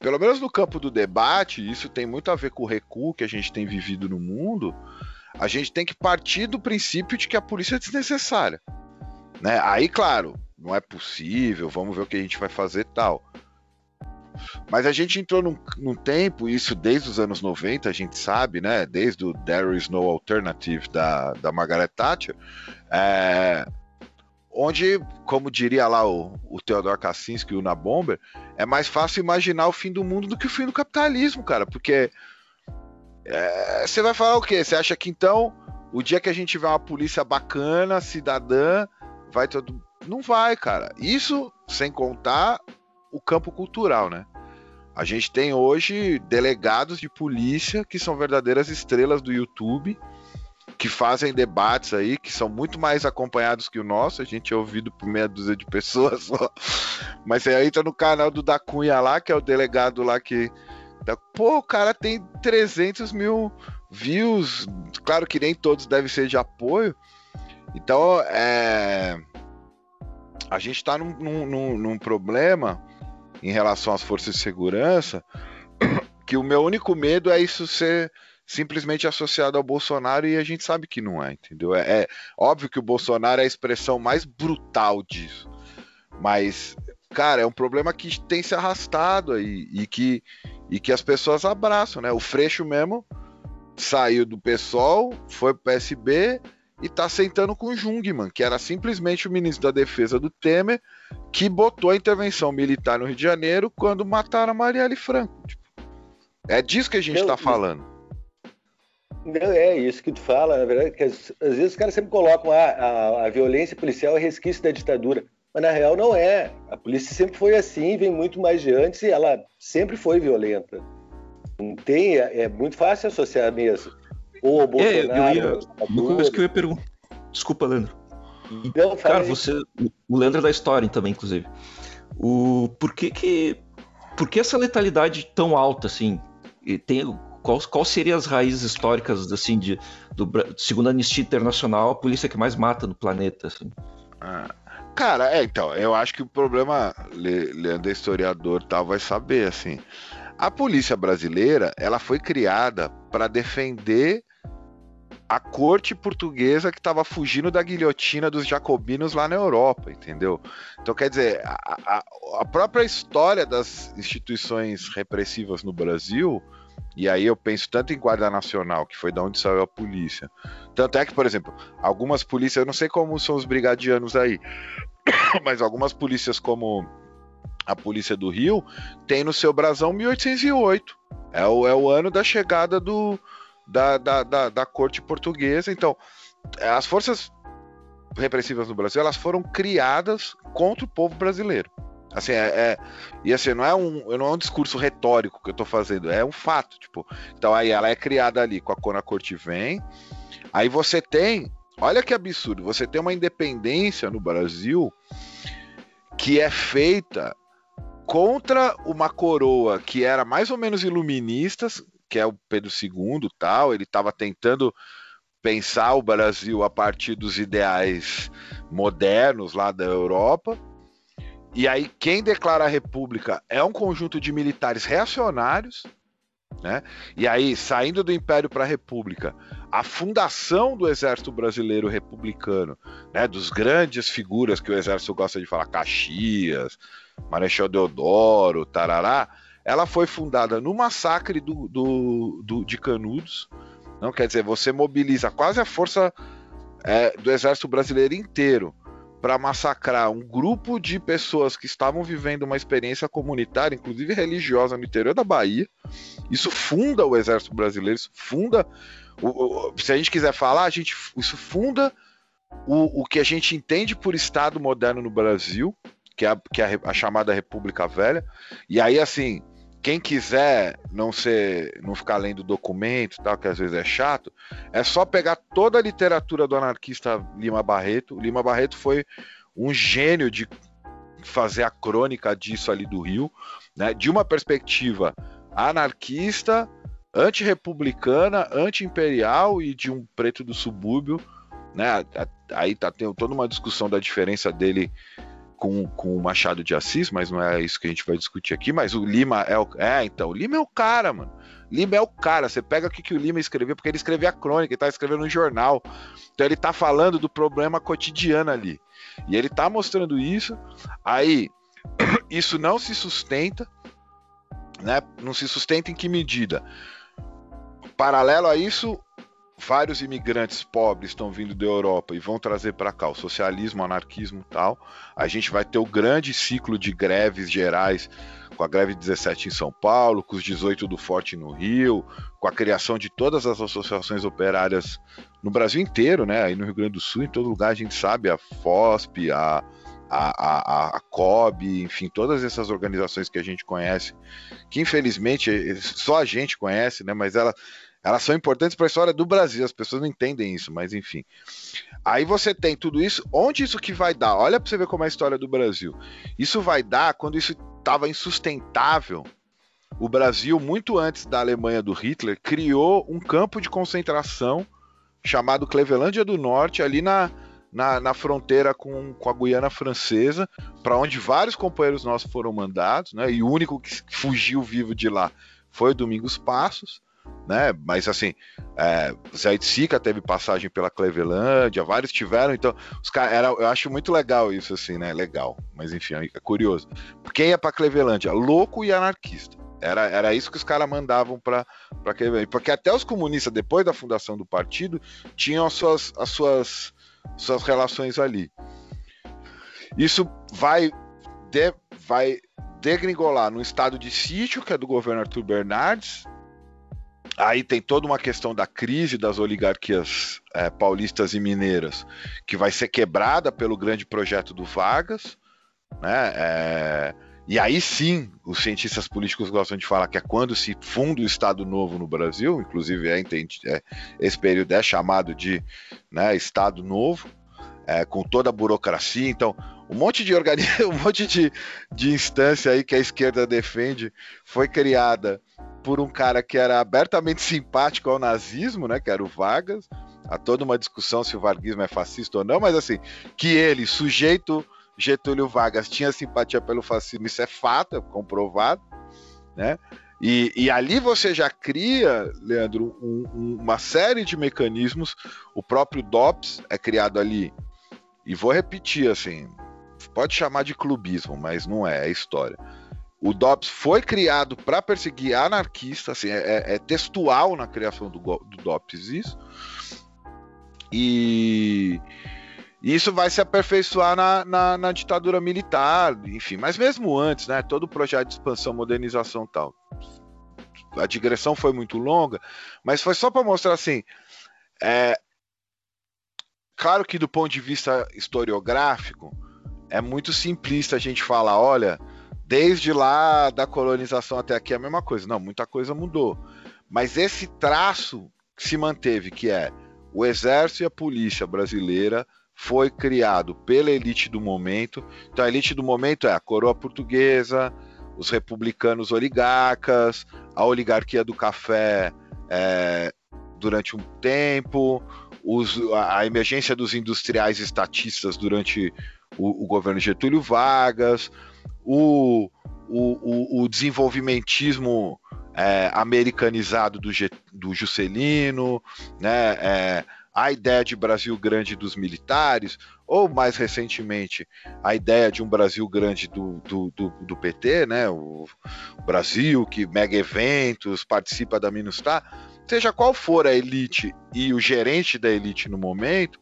pelo menos no campo do debate, isso tem muito a ver com o recuo que a gente tem vivido no mundo. A gente tem que partir do princípio de que a polícia é desnecessária. Né? Aí, claro, não é possível, vamos ver o que a gente vai fazer tal. Mas a gente entrou num, num, tempo, isso desde os anos 90, a gente sabe, né? Desde o There is no alternative da, da Margaret Thatcher, é, onde, como diria lá o, o Theodor Kaczynski e o Bomber, é mais fácil imaginar o fim do mundo do que o fim do capitalismo, cara, porque é, você vai falar o quê? Você acha que então o dia que a gente tiver uma polícia bacana, cidadã, vai todo. Não vai, cara. Isso sem contar o campo cultural, né? A gente tem hoje delegados de polícia que são verdadeiras estrelas do YouTube que fazem debates aí, que são muito mais acompanhados que o nosso. A gente é ouvido por meia dúzia de (laughs) pessoas só. Mas aí entra no canal do Da Cunha lá, que é o delegado lá que. Pô, o cara tem 300 mil views. Claro que nem todos devem ser de apoio. Então, é. A gente está num, num, num problema em relação às forças de segurança (clears throat) que o meu único medo é isso ser simplesmente associado ao Bolsonaro e a gente sabe que não é, entendeu? É, é óbvio que o Bolsonaro é a expressão mais brutal disso, mas cara, é um problema que tem se arrastado aí e que, e que as pessoas abraçam, né? O Freixo mesmo saiu do PSOL, foi pro PSB e tá sentando com o Jungmann, que era simplesmente o ministro da Defesa do Temer, que botou a intervenção militar no Rio de Janeiro quando mataram a Marielle Franco. Tipo, é disso que a gente está falando.
Não, é isso que tu fala, na verdade, que às, às vezes os caras sempre colocam ah, a, a violência policial é resquício da ditadura, mas na real não é. A polícia sempre foi assim, vem muito mais de antes e ela sempre foi violenta. Não tem, é, é muito fácil associar mesmo. Ou o
É,
Bolsonaro.
eu ia. Uma coisa que eu ia perguntar. Desculpa, Leandro.
Então, fala
Cara,
aí.
você. O Leandro é da história também, inclusive. O, por que que. Por que essa letalidade tão alta, assim? Tem, qual, seriam as raízes históricas, assim, de, do, segundo a Anistia Internacional, a polícia que mais mata no planeta, assim?
Ah, Cara, é, então, eu acho que o problema, Le- Leandro é historiador tal, vai saber, assim. A polícia brasileira, ela foi criada para defender a corte portuguesa que estava fugindo da guilhotina dos jacobinos lá na Europa, entendeu? Então, quer dizer, a, a- a própria história das instituições repressivas no Brasil, e aí eu penso tanto em Guarda Nacional, que foi da onde saiu a polícia. Tanto é que, por exemplo, algumas polícias, eu não sei como são os brigadianos aí, (coughs) mas algumas polícias como a polícia do Rio tem no seu brasão 1808. É o, é o ano da chegada do, da, da, da, da corte portuguesa. Então, é, as forças repressivas no Brasil elas foram criadas contra o povo brasileiro. Assim, é, é- e assim, não é, um, não é um discurso retórico que eu tô fazendo, é um fato, tipo. Então aí ela é criada ali com a quando a corte vem. Aí você tem, olha que absurdo, você tem uma independência no Brasil que é feita contra uma coroa que era mais ou menos iluministas, que é o Pedro II, tal, ele estava tentando pensar o Brasil a partir dos ideais modernos lá da Europa. E aí quem declara a república é um conjunto de militares reacionários, né? E aí saindo do Império para a República, a fundação do Exército Brasileiro Republicano, né, dos grandes figuras que o Exército gosta de falar, Caxias, Marechal Deodoro, Tarará, ela foi fundada no massacre do, do, do- de Canudos. Não quer dizer, você mobiliza quase a força é, do Exército Brasileiro inteiro para massacrar um grupo de pessoas que estavam vivendo uma experiência comunitária, inclusive religiosa, no interior da Bahia. Isso funda o Exército Brasileiro, isso funda. o- o- se a gente quiser falar, a gente, isso funda o, o que a gente entende por Estado moderno no Brasil, que é, a, que é a a chamada República Velha. E aí, assim, quem quiser não ser, não ficar lendo documento, tal, que às vezes é chato, é só pegar toda a literatura do anarquista Lima Barreto. O Lima Barreto foi um gênio de fazer a crônica disso ali do Rio, né? De uma perspectiva anarquista, antirrepublicana, anti-imperial e de um preto do subúrbio, né? Aí tá tendo toda uma discussão da diferença dele com, com o Machado de Assis, mas não é isso que a gente vai discutir aqui. Mas o Lima é o. É, então, o Lima é o cara, mano. Lima é o cara. Você pega o que, que o Lima escreveu, porque ele escreveu a crônica, ele tá escrevendo no jornal. Então ele tá falando do problema cotidiano ali. E ele tá mostrando isso. Aí, (coughs) isso não se sustenta, né? Não se sustenta em que medida? Paralelo a isso, vários imigrantes pobres estão vindo da Europa e vão trazer para cá o socialismo, o anarquismo tal. A gente vai ter o grande ciclo de greves gerais, com a greve 17 em São Paulo, com os 18 do Forte no Rio, com a criação de todas as associações operárias no Brasil inteiro, né? Aí no Rio Grande do Sul, em todo lugar a gente sabe, a FOSP, a, a, a, a COB, enfim, todas essas organizações que a gente conhece, que infelizmente só a gente conhece, né? Mas ela, elas são importantes para a história do Brasil, as pessoas não entendem isso, mas enfim. Aí você tem tudo isso, onde isso que vai dar? Olha para você ver como é a história do Brasil. Isso vai dar quando isso estava insustentável. O Brasil, muito antes da Alemanha do Hitler, criou um campo de concentração chamado Clevelândia do Norte, ali na, na, na fronteira com, com a Guiana Francesa, para onde vários companheiros nossos foram mandados, né? E o único que fugiu vivo de lá foi o Domingos Passos né? Mas assim, é, Zé Sica teve passagem pela Clevelândia, vários tiveram, então os era, eu acho muito legal isso assim, né? Legal, mas enfim, é curioso. Quem ia para Clevelândia? Louco e anarquista. Era, era isso que os caras mandavam para Clevelândia, porque até os comunistas depois da fundação do partido tinham as suas as suas suas relações ali. Isso vai de, vai degringolar no estado de sítio, que é do governo Arthur Bernardes, Aí tem toda uma questão da crise das oligarquias é, paulistas e mineiras, que vai ser quebrada pelo grande projeto do Vargas, né? É, E aí sim, os cientistas políticos gostam de falar que é quando se funda o Estado Novo no Brasil, inclusive é, é, esse período é chamado de né, Estado Novo, é, com toda a burocracia. Então, um monte de organismo, (laughs) um monte de, de instância aí que a esquerda defende foi criada por um cara que era abertamente simpático ao nazismo, né, que era o Vargas. Há toda uma discussão se o varguismo é fascista ou não, mas assim, que ele, sujeito Getúlio Vargas, tinha simpatia pelo fascismo, isso é fato, é comprovado, né? E, e, ali você já cria, Leandro, um, um, uma série de mecanismos. O próprio DOPS é criado ali. E vou repetir assim: pode chamar de clubismo, mas não é, é história. O DOPS foi criado para perseguir anarquistas, assim, é, é, textual na criação do, do DOPS isso. E, e isso vai se aperfeiçoar na, na, na, ditadura militar, enfim. Mas mesmo antes, né? Todo o projeto de expansão, modernização tal. A digressão foi muito longa, mas foi só para mostrar assim. É, claro que do ponto de vista historiográfico, é muito simplista a gente falar, olha, desde lá da colonização até aqui é a mesma coisa. Não, muita coisa mudou. Mas esse traço se manteve, que é o exército e a polícia brasileira, foi criado pela elite do momento. Então a elite do momento é a coroa portuguesa, os republicanos oligarcas, a oligarquia do café é, durante um tempo, os, a emergência dos industriais estatistas durante o, o governo Getúlio Vargas, o, o, o desenvolvimentismo é, americanizado do, do Juscelino, né, é, a ideia de Brasil grande dos militares, ou mais recentemente a ideia de um Brasil grande do, do, do, do PT, né, o Brasil que mega eventos, participa da Minustar, seja qual for a elite e o gerente da elite no momento,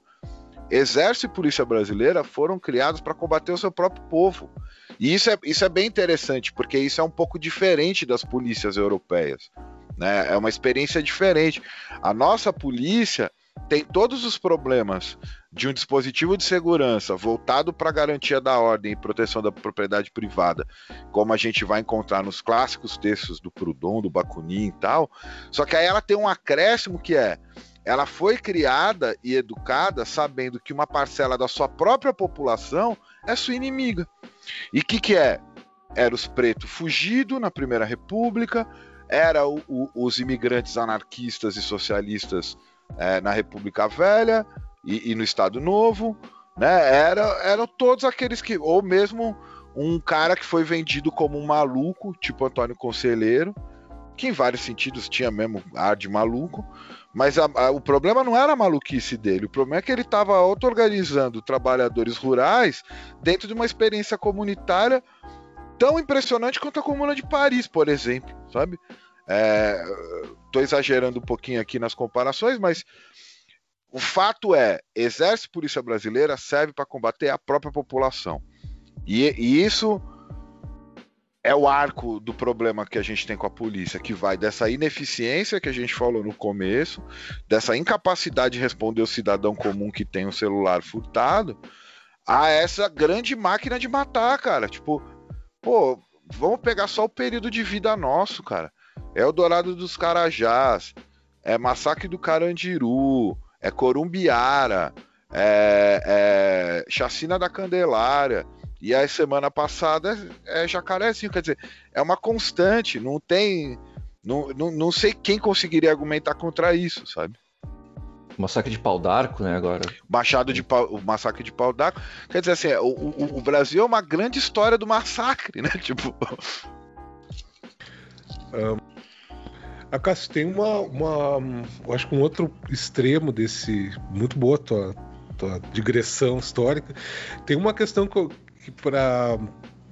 Exército e Polícia Brasileira foram criados para combater o seu próprio povo. E isso é, isso é bem interessante, porque isso é um pouco diferente das polícias europeias. Né? É uma experiência diferente. A nossa polícia tem todos os problemas de um dispositivo de segurança voltado para a garantia da ordem e proteção da propriedade privada, como a gente vai encontrar nos clássicos textos do Proudhon, do Bakunin e tal. Só que aí ela tem um acréscimo que é ela foi criada e educada sabendo que uma parcela da sua própria população é sua inimiga. E o que, que é? Era os pretos fugidos na Primeira República, era o, o, os imigrantes anarquistas e socialistas é, na República Velha e, e, no Estado Novo, né? Era, eram todos aqueles que, ou mesmo um cara que foi vendido como um maluco, tipo Antônio Conselheiro, que em vários sentidos tinha mesmo ar de maluco, mas a, a, o problema não era a maluquice dele, o problema é que ele estava auto-organizando trabalhadores rurais dentro de uma experiência comunitária tão impressionante quanto a Comuna de Paris, por exemplo, sabe? Estou é, exagerando um pouquinho aqui nas comparações, mas o fato é, Exército Polícia Brasileira serve para combater a própria população. E, e isso é o arco do problema que a gente tem com a polícia, que vai dessa ineficiência que a gente falou no começo, dessa incapacidade de responder o cidadão comum que tem o um celular furtado, a essa grande máquina de matar, cara. Tipo, pô, vamos pegar só o período de vida nosso, cara. É o Dourado dos Carajás, é Massacre do Carandiru, é Corumbiara, é, é Chacina da Candelária. E a semana passada é Jacarezinho, quer dizer, é uma constante, não tem. Não, não, não sei quem conseguiria argumentar contra isso, sabe?
Massacre de pau d'arco, né, agora.
Machado de pau, o massacre de pau d'arco. Quer dizer assim, o, o, o, Brasil é uma grande história do massacre, né? (laughs) Tipo.
Um, a Cássio, tem uma, uma. Eu acho que um outro extremo desse. Muito boa tua, tua digressão histórica. Tem uma questão que que para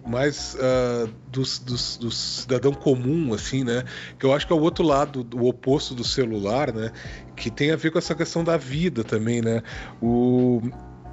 mais uh, dos, dos, do cidadão comum, assim, né? Que eu acho que é o outro lado, o oposto do celular, né? Que tem a ver com essa questão da vida também, né? O,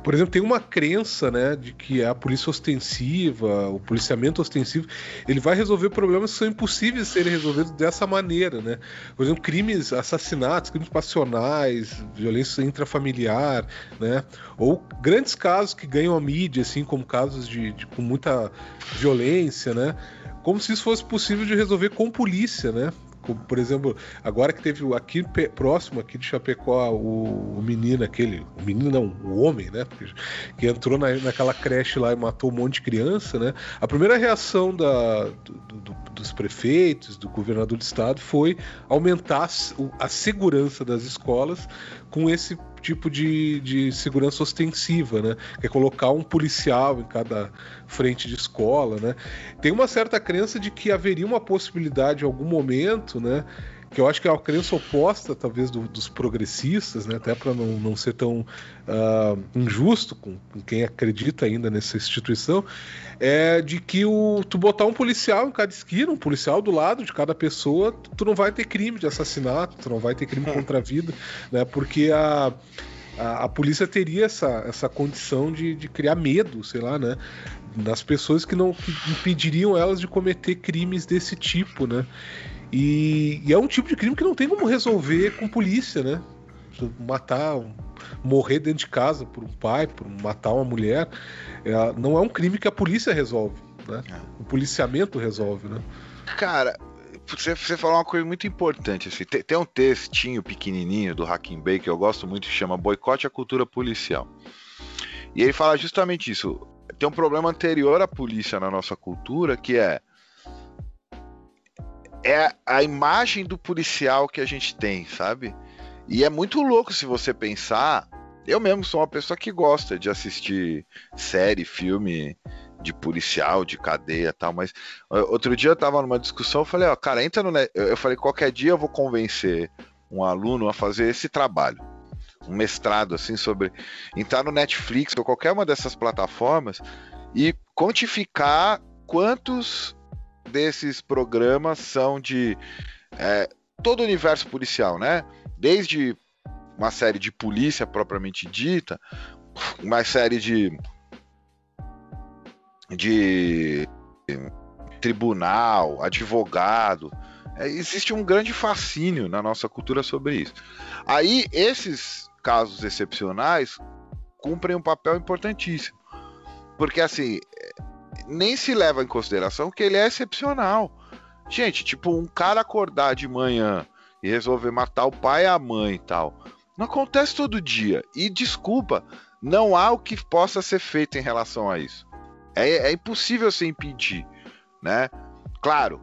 por exemplo, tem uma crença, né, de que a polícia ostensiva, o policiamento ostensivo, ele vai resolver problemas que são impossíveis de serem resolvidos dessa maneira, né? Por exemplo, crimes, assassinatos, crimes passionais, violência intrafamiliar, né? Ou grandes casos que ganham a mídia, assim, como casos de, de com muita violência, né? Como se isso fosse possível de resolver com polícia, né? Como, por exemplo, agora que teve aqui próximo aqui de Chapecó o, o menino aquele, o menino não, o homem, né? Que entrou na, naquela creche lá e matou um monte de criança, né? A primeira reação da, do, do, dos prefeitos, do governador do estado foi aumentar a segurança das escolas com esse tipo de, de segurança ostensiva, né? Que é colocar um policial em cada frente de escola, né? Tem uma certa crença de que haveria uma possibilidade em algum momento, né? Que eu acho que é uma crença oposta, talvez, do, dos progressistas, né? até para não, não ser tão uh, injusto com, com, quem acredita ainda nessa instituição, é de que o, tu botar um policial em cada esquina, um policial do lado de cada pessoa, tu não vai ter crime de assassinato, tu não vai ter crime contra a vida, né? porque a, a, a polícia teria essa, essa condição de, de criar medo, sei lá, né? nas pessoas que não que impediriam elas de cometer crimes desse tipo, né? E, e, é um tipo de crime que não tem como resolver com polícia, né? Matar, morrer dentro de casa por um pai, por matar uma mulher, é, não é um crime que a polícia resolve, né? É. O policiamento resolve, né?
Cara, você, você falou uma coisa muito importante. Assim, tem, tem, um textinho pequenininho do Hacking Bay que eu gosto muito que chama Boicote à Cultura Policial. E ele fala justamente isso. Tem um problema anterior à polícia na nossa cultura que é é a imagem do policial que a gente tem, sabe? E é muito louco se você pensar. Eu mesmo sou uma pessoa que gosta de assistir série, filme de policial, de cadeia tal, mas outro dia eu tava numa discussão, eu falei, ó, cara, entra no. Eu falei, qualquer dia eu vou convencer um aluno a fazer esse trabalho. Um mestrado, assim, sobre entrar no Netflix ou qualquer uma dessas plataformas e quantificar quantos desses programas são de é, todo o universo policial, né? Desde uma série de polícia propriamente dita, uma série de de tribunal, advogado. É, existe um grande fascínio na nossa cultura sobre isso. Aí esses casos excepcionais cumprem um papel importantíssimo. Porque assim, nem se leva em consideração que ele é excepcional. Gente, tipo, um cara acordar de manhã e resolver matar o pai e a mãe e tal. Não acontece todo dia. E desculpa, não há o que possa ser feito em relação a isso. É, é impossível se impedir, né? Claro,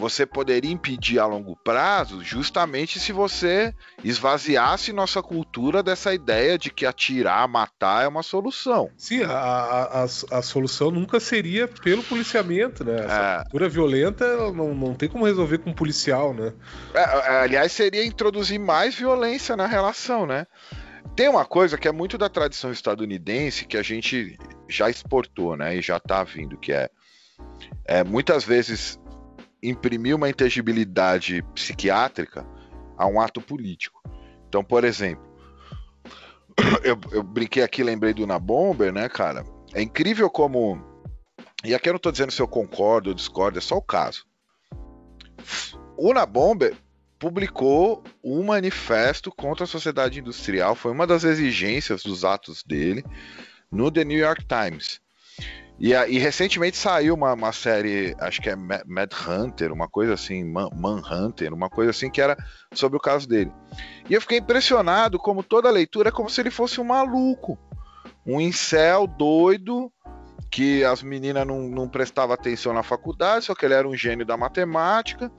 você poderia impedir a longo prazo justamente se você esvaziasse nossa cultura dessa ideia de que atirar, matar é uma solução.
Sim, a, a, a solução nunca seria pelo policiamento, né? Essa é... cultura violenta não, não tem como resolver com um policial, né?
É, é, aliás, seria introduzir mais violência na relação, né? Tem uma coisa que é muito da tradição estadunidense que a gente já exportou, né? E já tá vindo, que é, é muitas vezes imprimir uma intangibilidade psiquiátrica a um ato político. Então, por exemplo, (clears throat) eu, eu brinquei aqui, lembrei do Bomber, né, cara? É incrível como. E aqui eu não estou dizendo se eu concordo ou discordo, é só o caso. O Bomber publicou um manifesto contra a sociedade industrial, foi uma das exigências dos atos dele no The New York Times. E, e recentemente saiu uma, uma, série, acho que é Mad Hunter, uma coisa assim, Man, Manhunter, uma coisa assim, que era sobre o caso dele. E eu fiquei impressionado como toda a leitura é como se ele fosse um maluco. Um incel doido, que as meninas não, não prestavam atenção na faculdade, só que ele era um gênio da matemática.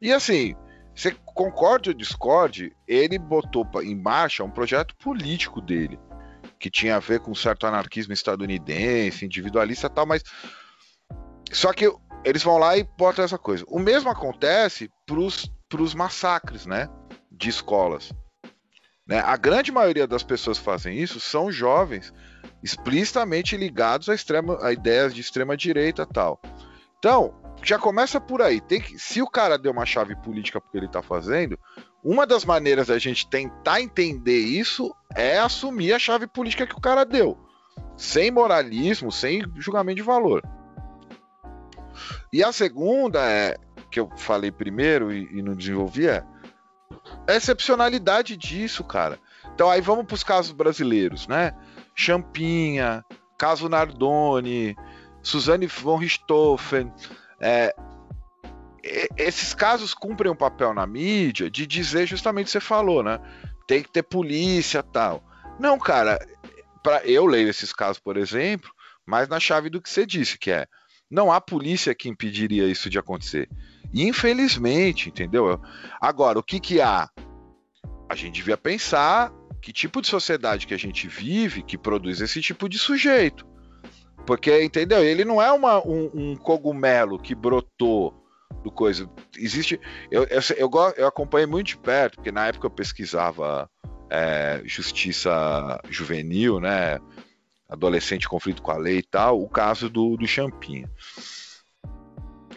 E assim, você concorde ou discorde, ele botou em marcha um projeto político dele que tinha a ver com certo anarquismo estadunidense, individualista e tal, mas. Só que eles vão lá e botam essa coisa. O mesmo acontece para os massacres, né? De escolas. Né? A grande maioria das pessoas que fazem isso são jovens explicitamente ligados a, extrema, a ideias de extrema direita tal. Então, já começa por aí. Tem que, se o cara deu uma chave política porque ele tá fazendo, uma das maneiras da gente tentar entender isso é assumir a chave política que o cara deu. Sem moralismo, sem julgamento de valor. E a segunda é, que eu falei primeiro e, e não desenvolvi, é a excepcionalidade disso, cara. Então aí vamos para os casos brasileiros, né? Champinha, caso Nardoni, Suzane von Richthofen. É, esses casos cumprem um papel na mídia de dizer justamente o que você falou, né? Tem que ter polícia tal. Não, cara, pra, eu leio esses casos, por exemplo, mas na chave do que você disse, que é não há polícia que impediria isso de acontecer. Infelizmente, entendeu? Agora, o que que há? A gente devia pensar que tipo de sociedade que a gente vive que produz esse tipo de sujeito. Porque, entendeu? Ele não é uma, um, um cogumelo que brotou do coisa. Existe. Eu, eu, eu, eu acompanhei muito de perto, porque na época eu pesquisava é, justiça juvenil, né? Adolescente conflito com a lei e tal, o caso do, do Champinha.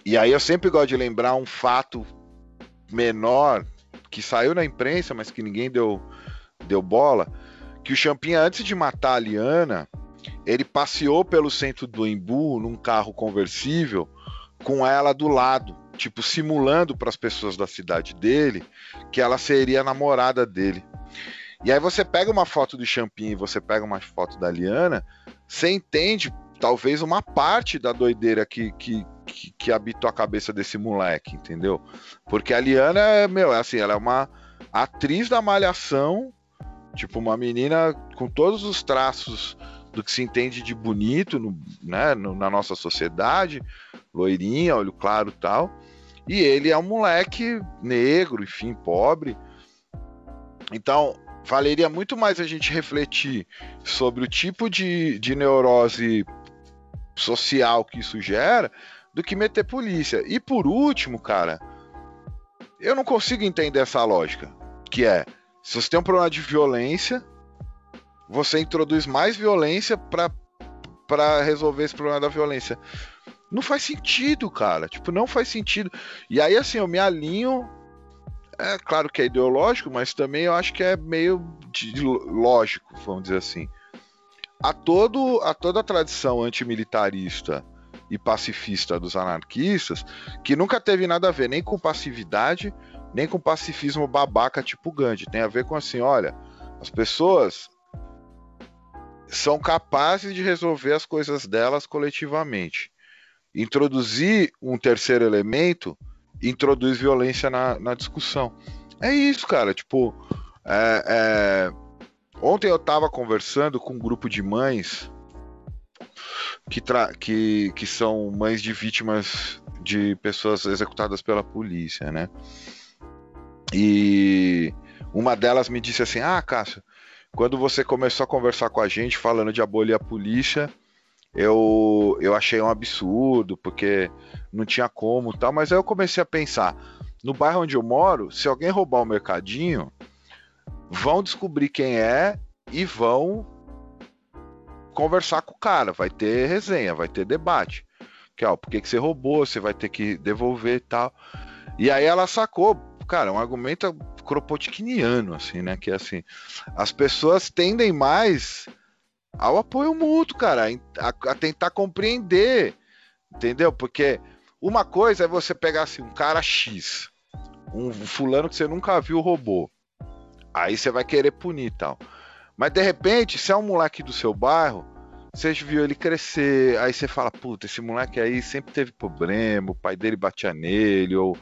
E aí eu sempre gosto de lembrar um fato menor que saiu na imprensa, mas que ninguém deu, deu bola, que o Champinha, antes de matar a Liana, ele passeou pelo centro do Embu num carro conversível com ela do lado, tipo simulando para as pessoas da cidade dele que ela seria a namorada dele. E aí você pega uma foto do Champinha e você pega uma foto da Liana, você entende talvez uma parte da doideira que, que, que, que habitou a cabeça desse moleque, entendeu? Porque a Liana é, meu, é assim, ela é uma atriz da malhação, tipo, uma menina com todos os traços do que se entende de bonito no, né, no, na nossa sociedade, loirinha, olho claro tal. E ele é um moleque negro, enfim, pobre. Então, valeria muito mais a gente refletir sobre o tipo de, de neurose social que isso gera do que meter polícia. E por último, cara, eu não consigo entender essa lógica, que é, se você tem um problema de violência, você introduz mais violência para resolver esse problema da violência. Não faz sentido, cara. Tipo, não faz sentido. E aí, assim, eu me alinho. É claro que é ideológico, mas também eu acho que é meio de, lógico, vamos dizer assim. A, todo, a toda a tradição antimilitarista e pacifista dos anarquistas, que nunca teve nada a ver nem com passividade, nem com pacifismo babaca tipo Gandhi. Tem a ver com assim, olha, as pessoas são capazes de resolver as coisas delas coletivamente. Introduzir um terceiro elemento introduz violência na, na discussão. É isso, cara. Tipo, é, é... ontem eu estava conversando com um grupo de mães que, que, que são mães de vítimas de pessoas executadas pela polícia, né? E uma delas me disse assim: Ah, Cássio, quando você começou a conversar com a gente falando de abolir a polícia, eu, eu achei um absurdo, porque não tinha como tal, mas aí eu comecei a pensar: no bairro onde eu moro, se alguém roubar o mercadinho, vão descobrir quem é e vão conversar com o cara, vai ter resenha, vai ter debate. Que, ó, por que, que você roubou? Você vai ter que devolver e tal. E aí ela sacou, cara, um argumento kropotkianiano, assim, né? Que é assim, as pessoas tendem mais ao apoio mútuo, cara, a, a tentar compreender, entendeu? Porque uma coisa é você pegar assim, um cara X, um fulano que você nunca viu robô. Aí você vai querer punir tal. Mas de repente, se é um moleque do seu bairro, você viu ele crescer, aí você fala, puta, esse moleque aí sempre teve problema, o pai dele batia nele, ou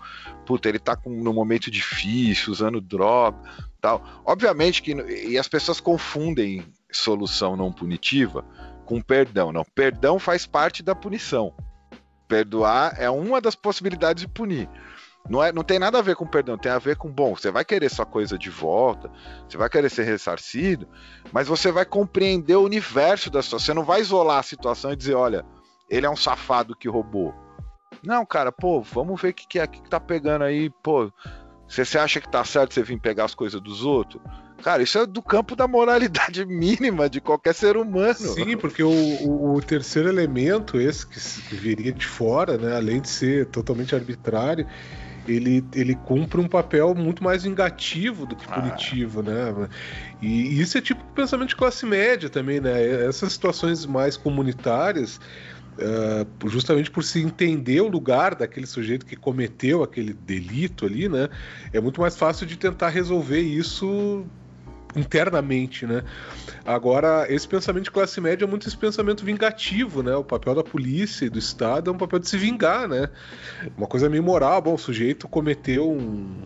puta, ele tá com, num momento difícil, usando droga, tal. Obviamente que e as pessoas confundem solução não punitiva com perdão. Não, perdão faz parte da punição. Perdoar é uma das possibilidades de punir. Não, é, não tem nada a ver com perdão, tem a ver com, bom, você vai querer sua coisa de volta, você vai querer ser ressarcido, mas você vai compreender o universo da situação. Você não vai isolar a situação e dizer, olha, ele é um safado que roubou. Não, cara, pô, vamos ver o que, que é, que tá pegando aí, pô. Você, você acha que tá certo você vir pegar as coisas dos outros? Cara, isso é do campo da moralidade (laughs) mínima de qualquer ser humano.
Sim, porque o, o, o terceiro elemento, esse que, que viria de fora, né, além de ser totalmente arbitrário, ele, ele cumpre um papel muito mais vingativo do que
Ah.
punitivo, né? E isso é tipo pensamento de classe média também, né? Essas situações mais comunitárias, eh, justamente por se entender o lugar daquele sujeito que cometeu aquele delito ali, né? É muito mais fácil de tentar resolver isso internamente, né? Agora, esse pensamento de classe média é muito esse pensamento vingativo, né? O papel da polícia e do Estado é um papel de se vingar, né? Uma coisa meio moral, bom, o sujeito cometeu um,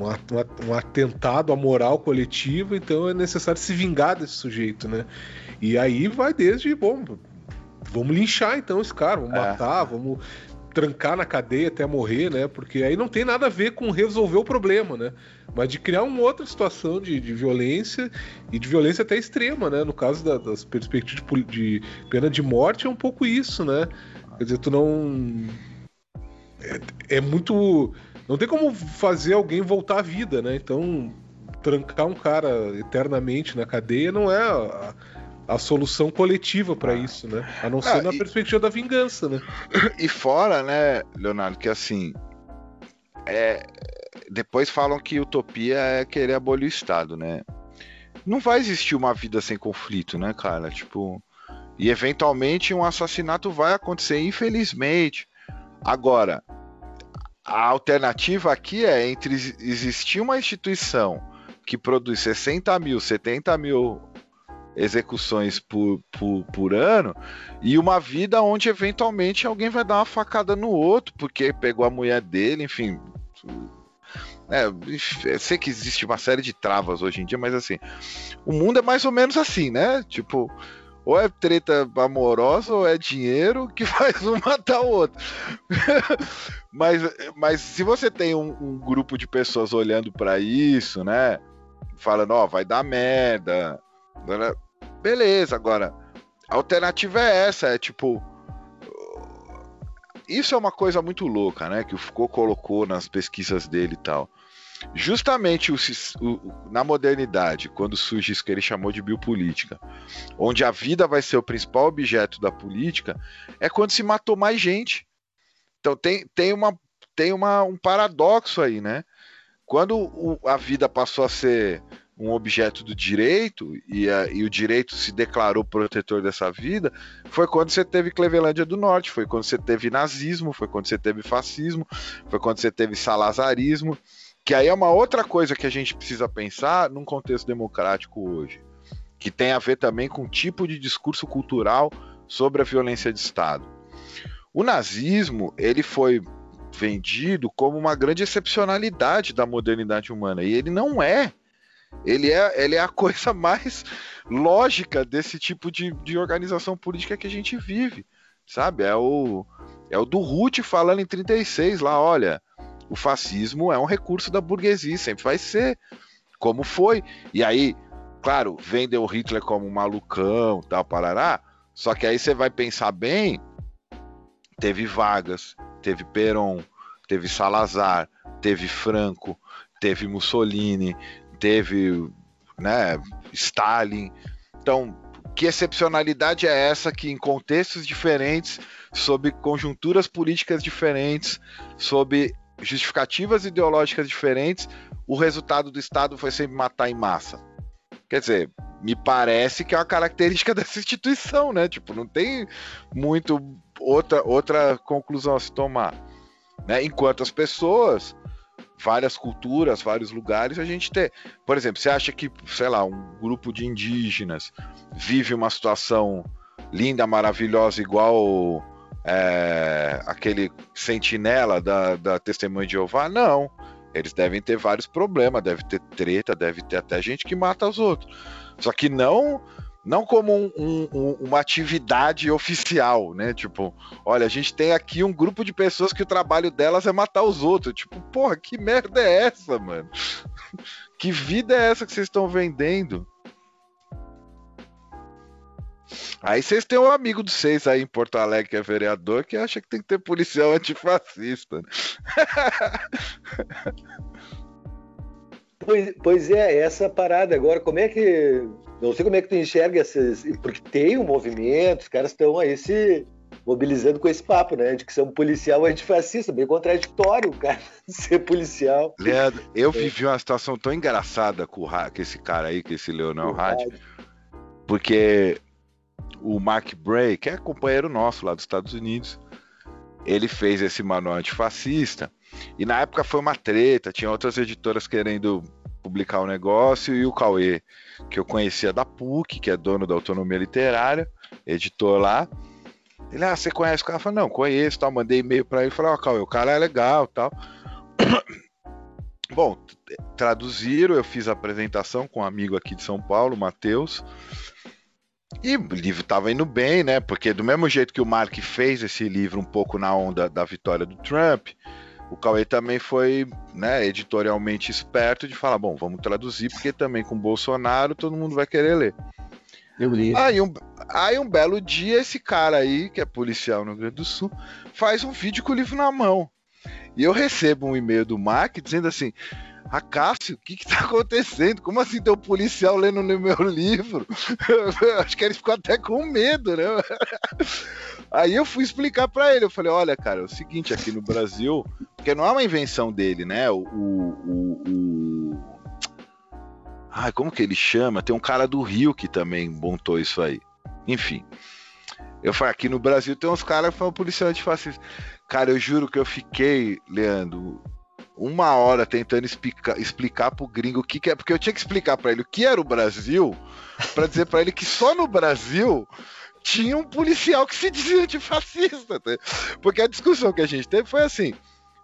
um, um atentado à moral coletiva, então é necessário se vingar desse sujeito, né? E aí vai desde, bom, vamos linchar então esse cara, vamos
É.
matar, vamos trancar na cadeia até morrer, né? Porque aí não tem nada a ver com resolver o problema, né? Mas de criar uma outra situação de, de violência e de violência até extrema, né? No caso da- das perspectivas de, de pena de morte é um pouco isso, né? Quer dizer, tu não é, é muito não tem como fazer alguém voltar à vida, né? Então trancar um cara eternamente na cadeia não é a, a solução coletiva para isso, né? A não ser
Ah,
na
e-
perspectiva da vingança, né? (coughs)
E fora, né, Leonardo, que assim. É, depois falam que utopia é querer abolir o Estado, né? Não vai existir uma vida sem conflito, né, cara? Tipo. E eventualmente um assassinato vai acontecer, infelizmente. Agora, a alternativa aqui é entre ex- existir uma instituição que produz 60 mil, 70 mil execuções por, por, por ano e uma vida onde eventualmente alguém vai dar uma facada no outro porque pegou a mulher dele, enfim. É, eu sei que existe uma série de travas hoje em dia, mas assim, o mundo é mais ou menos assim, né? Tipo, ou é treta amorosa ou é dinheiro que (laughs) faz um matar o outro. (laughs) mas, mas se você tem um, um grupo de pessoas olhando pra isso, né? Falando, ó, vai dar merda. Beleza, agora, a alternativa é essa, é tipo. Isso é uma coisa muito louca, né? Que o Foucault colocou nas pesquisas dele e tal. Justamente o o- na modernidade, quando surge isso que ele chamou de biopolítica, onde a vida vai ser o principal objeto da política, é quando se matou mais gente. Então tem, tem, uma, tem uma, um paradoxo aí, né? Quando o- a vida passou a ser um objeto do direito e, a- e o direito se declarou protetor dessa vida, foi quando você teve Clevelândia do Norte, foi quando você teve nazismo, foi quando você teve fascismo, foi quando você teve salazarismo, que aí é uma outra coisa que a gente precisa pensar num contexto democrático hoje, que tem a ver também com o tipo de discurso cultural sobre a violência de Estado. O nazismo, ele foi vendido como uma grande excepcionalidade da modernidade humana, e ele não é. Ele é, ele é a (laughs) coisa mais lógica desse tipo de, de organização política que a gente vive, sabe? É o, é o do Ruth falando em 36 lá, olha, o fascismo é um recurso da burguesia, sempre vai ser, como foi. E aí, claro, vendem o Hitler como um malucão, tal, parará, só que aí você vai pensar bem, teve Vargas, teve Peron, teve Salazar, teve Franco, teve Mussolini, teve né, Stalin. Então, que excepcionalidade é essa que, em contextos diferentes, sob conjunturas políticas diferentes, sob justificativas ideológicas diferentes, o resultado do Estado foi sempre matar em massa? Quer dizer, me parece que é uma característica (laughs) dessa instituição, né? Tipo, não tem muito outra, outra conclusão a se tomar. Né? Enquanto as pessoas várias culturas, vários lugares, a gente tem. Por exemplo, você acha que, sei lá, um grupo de indígenas vive uma situação linda, maravilhosa, igual é, aquele sentinela da, da Testemunha de Jeová? Não. Eles devem ter vários problemas, deve ter treta, deve ter até gente que mata os outros. Só que não não como um, um, uma atividade oficial, né? Tipo, olha, a gente tem aqui um grupo de pessoas que o trabalho delas é matar os outros. Tipo, porra, que merda é essa, mano? (laughs) que vida é essa que vocês estão vendendo? Aí vocês têm um amigo de vocês aí em Porto Alegre que é vereador que acha que tem que ter policial antifascista. (laughs)
Pois, pois é, essa parada agora, como é que. Não sei como é que tu enxerga esses. Porque tem um movimento, os caras estão aí se mobilizando com esse papo, né? De que são policial antifascista, bem contraditório o cara (laughs) ser policial.
Leandro, eu vivi uma situação tão engraçada com, o, com esse cara aí, com esse Leonel Rádio, porque o Mark Bray, que é companheiro nosso lá dos Estados Unidos, ele fez esse manual antifascista. E na época foi uma treta, tinha outras editoras querendo publicar o negócio, e o Cauê, que eu conhecia da PUC, que é dono da autonomia literária, editor lá. Ele, ah, você conhece o cara? Eu falei, não, conheço, tal. Mandei e-mail para ele, falei, ó, oh, Cauê, o cara é legal, tal. (coughs) Bom, traduziram, eu fiz a apresentação com um amigo aqui de São Paulo, Matheus. E o livro estava indo bem, né? Porque do mesmo jeito que o Mark fez esse livro um pouco na onda da vitória do Trump, o Cauê também foi né, editorialmente esperto de falar, bom, vamos traduzir, porque também com Bolsonaro todo mundo vai querer ler.
Eu li.
Aí um, aí um belo dia, esse cara aí, que é policial no Rio Grande do Sul, faz um vídeo com o livro na mão. E eu recebo um e-mail do Mark dizendo assim: Acácio, o que que tá acontecendo? Como assim tem um policial lendo no meu livro? (laughs) Acho que ele ficou até com medo, né? Aí eu fui explicar para ele, eu falei, olha, cara, é o seguinte, aqui no Brasil, porque não é uma invenção dele, né? O, o, o, Ai, como que ele chama? Tem um cara do Rio que também montou isso aí. Enfim. Eu falei, aqui no Brasil tem uns caras que falam policial antifascista. Cara, eu juro que eu fiquei, Leandro, uma hora tentando explicar, explicar pro gringo o que, que é, porque eu tinha que explicar para ele o que era o Brasil, para dizer para ele que só no Brasil tinha um policial que se dizia antifascista. Tá? Porque a discussão que a gente teve foi assim: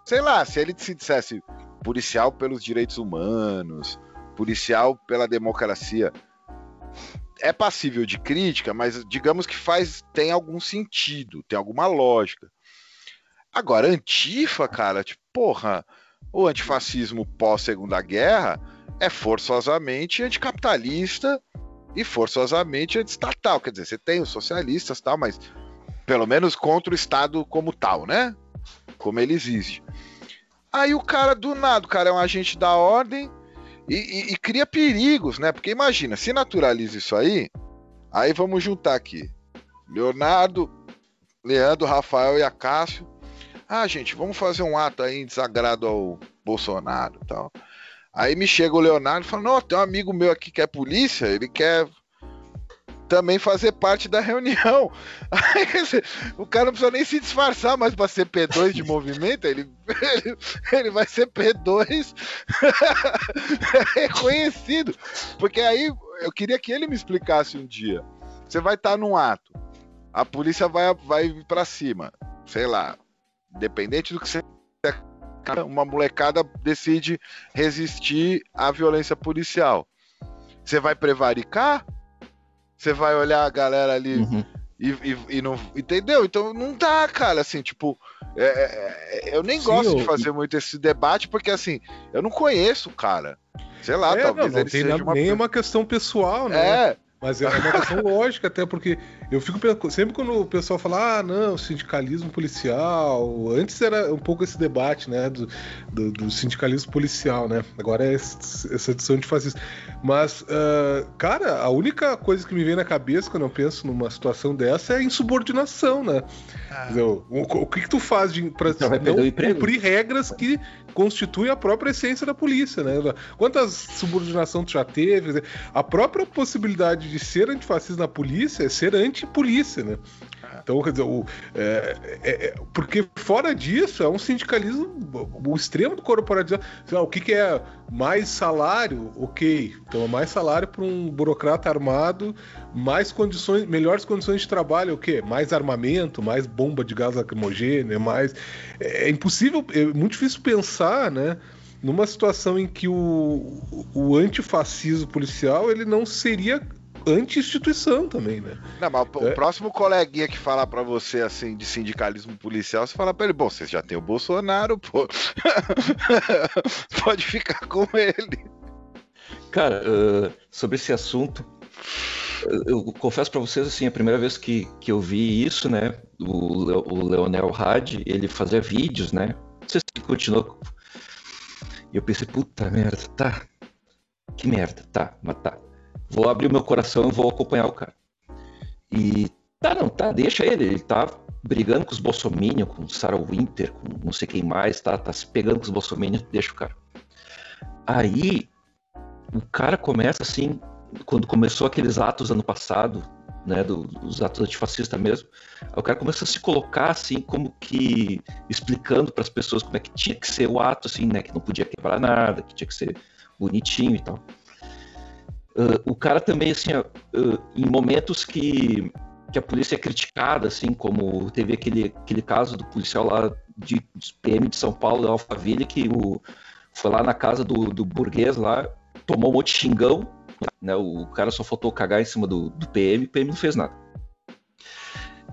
sei lá, se ele se dissesse policial pelos direitos humanos, policial pela democracia, é passível de crítica, mas digamos que faz tem algum sentido, tem alguma lógica. Agora, Antifa, cara, tipo, porra, o antifascismo pós-segunda guerra é forçosamente anticapitalista e forçosamente antiestatal. Quer dizer, você tem os socialistas tal, mas pelo menos contra o Estado como tal, né? Como ele existe. Aí o cara, do nada, o cara é um agente da ordem e, e, e cria perigos, né? Porque imagina, se naturaliza isso aí, aí vamos juntar aqui. Leonardo, Leandro, Rafael e Acácio ah, gente, vamos fazer um ato aí em desagrado ao Bolsonaro tal. Aí me chega o Leonardo e fala: Não, tem um amigo meu aqui que é polícia, ele quer também fazer parte da reunião. (laughs) O cara não precisa nem se disfarçar mais para ser P2 de movimento, ele, ele, ele vai ser P2 (laughs) reconhecido. Porque aí eu queria que ele me explicasse um dia. Você vai estar num ato, a polícia vai, vai para cima, sei lá, Independente do que você uma molecada decide resistir à violência policial. Você vai prevaricar? Você vai olhar a galera ali uhum. e, e, e, não. Entendeu? Então não dá, cara. Assim, tipo, é, é, é eu nem Sim, gosto eu... de fazer muito esse debate, porque assim, eu não conheço o cara. Sei lá,
é,
talvez
não, não ele
seja
uma... nem uma questão pessoal, né?
É.
Mas é uma questão (laughs) lógica, até porque eu fico sempre quando o pessoal fala, ah, não, sindicalismo policial. Antes era um pouco esse debate, né, do, do, do sindicalismo policial, né? Agora é essa edição de fascista. Mas, uh, cara, a única coisa que me vem na cabeça quando eu penso numa situação dessa é a insubordinação, né? Ah. Dizer, o, o, que, que tu faz pra então, não cumprir regras que constitui a própria essência da polícia, né? Quantas subordinação tu já teve? A própria possibilidade de ser antifascista na polícia é ser antipolícia, né? Então, quer dizer, o, é, é, é, porque fora disso é um sindicalismo, o extremo do corporativismo. O que, que é mais salário? Ok. Então, mais salário para um burocrata armado, mais condições, melhores condições de trabalho, o quê? Mais armamento, mais bomba de gás lacrimogêneo, mais. É, é impossível, é muito difícil pensar, né? Numa situação em que o, o antifascismo policial ele não seria anti-instituição também, né?
Não, mas é. o próximo coleguinha que falar para você assim de sindicalismo policial, você fala para ele, bom, você já tem o Bolsonaro, pô. (laughs) Pode ficar com ele.
Cara, uh, sobre esse assunto, eu confesso para vocês assim, a primeira vez que, que eu vi isso, né, o, o Leonel Hadi, ele fazia vídeos, né? Não sei se continuou. E eu pensei, puta merda, tá, que merda, tá, mas tá. Vou abrir o meu coração e vou acompanhar o cara. E tá, não, tá, deixa ele, ele tá brigando com os Bolsominion, com Sarah Winter, com não sei quem mais, tá, tá se pegando com os Bolsominion, deixa o cara. Aí, o cara começa assim, quando começou aqueles atos ano passado, né, do, dos atos antifascistas mesmo, o cara começa a se colocar assim, como que explicando para as pessoas como é que tinha que ser o ato, assim, né, que não podia quebrar nada, que tinha que ser bonitinho e tal. Uh, o cara também, assim, uh, em momentos que, que a polícia é criticada, assim, como teve aquele, aquele caso do policial lá de, de PM de São Paulo, da Alphaville, que o, foi lá na casa do, do burguês lá, tomou um monte de xingão, né? O cara só faltou cagar em cima do, do PM, o PM não fez nada.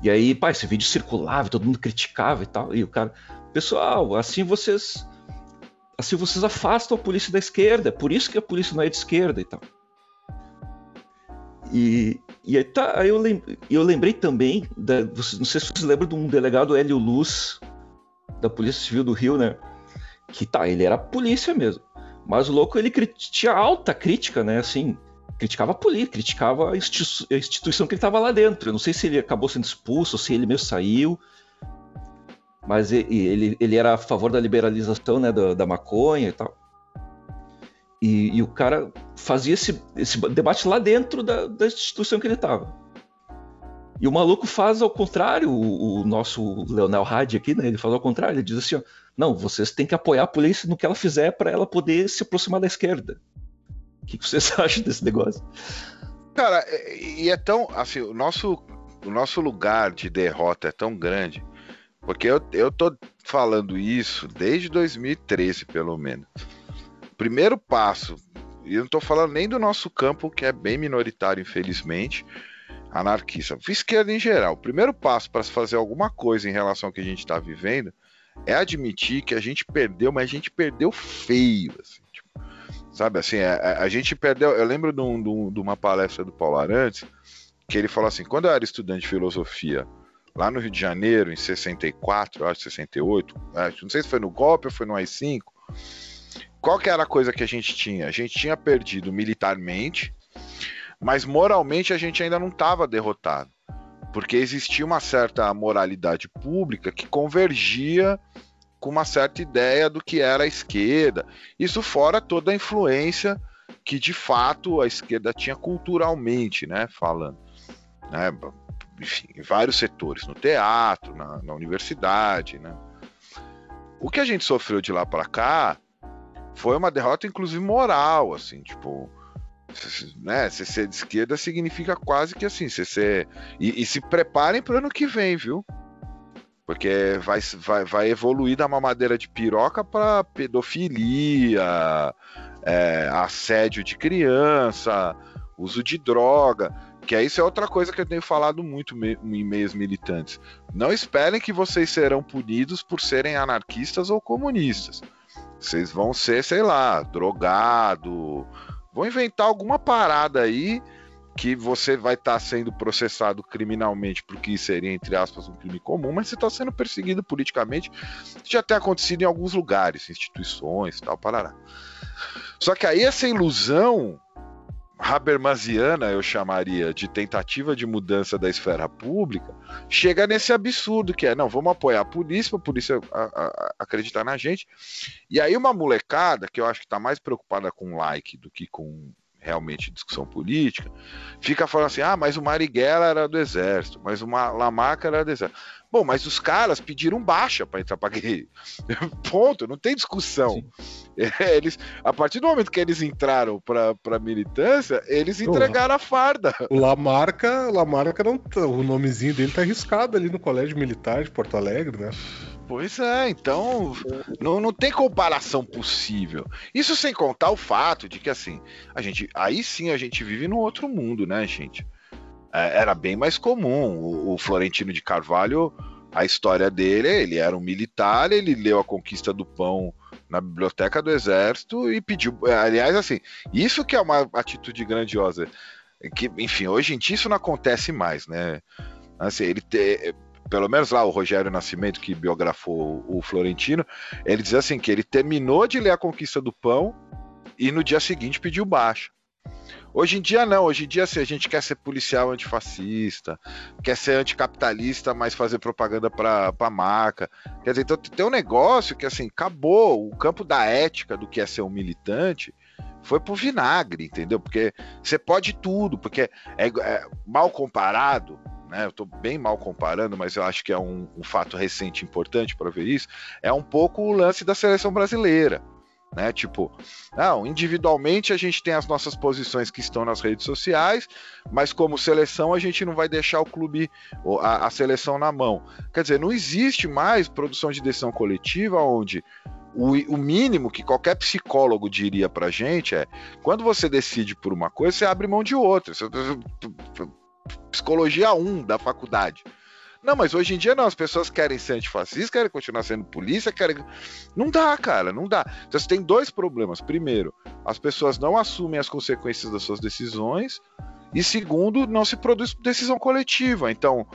E aí, pá, esse vídeo circulava, todo mundo criticava e tal. E o cara, pessoal, assim vocês. Assim vocês afastam a polícia da esquerda, é por isso que a polícia não é de esquerda e tal. E, e aí, tá, aí eu, lembrei, eu lembrei também, da, não sei se vocês lembram de um delegado Hélio Luz, da Polícia Civil do Rio, né? Que tá, ele era polícia mesmo. Mas o louco, ele tinha alta crítica, né? Assim, criticava a polícia, criticava a, institu a instituição que ele estava lá dentro. Eu não sei se ele acabou sendo expulso ou se ele mesmo saiu. Mas ele, ele, ele era a favor da liberalização né, da, da maconha e tal. E, e, o cara fazia esse, esse debate lá dentro da, da instituição que ele estava. E o maluco faz ao contrário, o, o nosso Leonel Hadi aqui, né? Ele faz ao contrário, ele diz assim: ó, não, vocês têm que apoiar a polícia no que ela fizer para ela poder se aproximar da esquerda. O que vocês (laughs) acham desse negócio?
Cara, e é tão. Assim, o nosso, o nosso lugar de derrota é tão grande, porque eu, eu tô falando isso desde 2013, pelo menos. Primeiro passo, e eu não tô falando nem do nosso campo, que é bem minoritário, infelizmente anarquista, esquerda em geral. O primeiro passo para se fazer alguma coisa em relação ao que a gente está vivendo é admitir que a gente perdeu, mas a gente perdeu feio. Assim, tipo, sabe assim, a, é, é, a, gente perdeu. Eu lembro de, um, de, uma palestra do Paulo Arantes que ele falou assim: quando eu era estudante de filosofia lá no Rio de Janeiro, em 64, acho 68, acho, não sei se foi no golpe ou foi no AI-5. Qual que era a coisa que a gente tinha? A gente tinha perdido militarmente, mas moralmente a gente ainda não estava derrotado, porque existia uma certa moralidade pública que convergia com uma certa ideia do que era a esquerda. Isso fora toda a influência que de fato a esquerda tinha culturalmente, né, falando, né, enfim, em vários setores, no teatro, na, na universidade, né. O que a gente sofreu de lá para cá foi uma derrota, inclusive moral, assim, tipo, né, se ser de esquerda significa quase que assim, se ser... e, e se preparem para o ano que vem, viu? Porque vai, vai, vai evoluir da mamadeira de piroca para pedofilia, é, assédio de criança, uso de droga. Que é isso é outra coisa que eu tenho falado muito em meios militantes. Não esperem que vocês serão punidos por serem anarquistas ou comunistas. Vocês vão ser, sei lá, drogado, Vão inventar alguma parada aí que você vai estar tá sendo processado criminalmente porque seria, entre aspas, um crime comum, mas você está sendo perseguido politicamente. Já tem acontecido em alguns lugares, instituições tal, parará. Só que aí essa ilusão Habermasiana, eu chamaria de tentativa de mudança da esfera pública, chega nesse absurdo que é, não, vamos apoiar a polícia, a polícia a, a, acreditar na gente. E aí uma molecada, que eu acho que está mais preocupada com like do que com realmente discussão política, fica falando assim, ah, mas o Marighella era do exército, mas o Lamarca era do exército. Bom, mas os caras pediram baixa para entrar para guerrilha. (laughs) Ponto, não tem discussão. (laughs) É, eles, a partir do momento que eles entraram para militância, eles entregaram a farda.
O (laughs) Lamarca, Lamarca não, tá, o nomezinho dele tá arriscado ali no Colégio Militar de Porto Alegre, né?
Pois é, então não, não tem comparação possível. Isso sem contar o fato de que assim, a gente, aí sim a gente vive num outro mundo, né, gente? É, era bem mais comum. O, o, Florentino de Carvalho, a história dele, ele era um militar, ele leu a conquista do pão na biblioteca do exército e pediu. Aliás, assim, isso que é uma atitude grandiosa. Que, enfim, hoje em dia isso não acontece mais, né? Assim, ele te, pelo menos lá o Rogério Nascimento, que biografou o Florentino, ele diz assim que ele terminou de ler a Conquista do Pão e no dia seguinte pediu baixa. Hoje em dia não, hoje em dia se a gente quer ser policial antifascista, quer ser anticapitalista, mas fazer propaganda para a marca. Quer dizer, então tem um negócio que assim, acabou o campo da ética do que é ser um militante foi pro vinagre, entendeu? Porque você pode tudo, porque é, é mal comparado, né? Eu estou bem mal comparando, mas eu acho que é um, um fato recente importante para ver isso. É um pouco o lance da seleção brasileira né? Tipo, não, individualmente a gente tem as nossas posições que estão nas redes sociais, mas como seleção a gente não vai deixar o clube, a, a seleção na mão. Quer dizer, não existe mais produção de decisão coletiva onde o, o, mínimo que qualquer psicólogo diria pra gente é: quando você decide por uma coisa, você abre mão de outra. Psicologia 1 da faculdade. Não, mas hoje em dia não, as pessoas querem ser antifascistas, querem continuar sendo polícia, querem. Não dá, cara, não dá. Então, você tem dois problemas. Primeiro, as pessoas não assumem as consequências das suas decisões. E segundo, não se produz decisão coletiva. Então,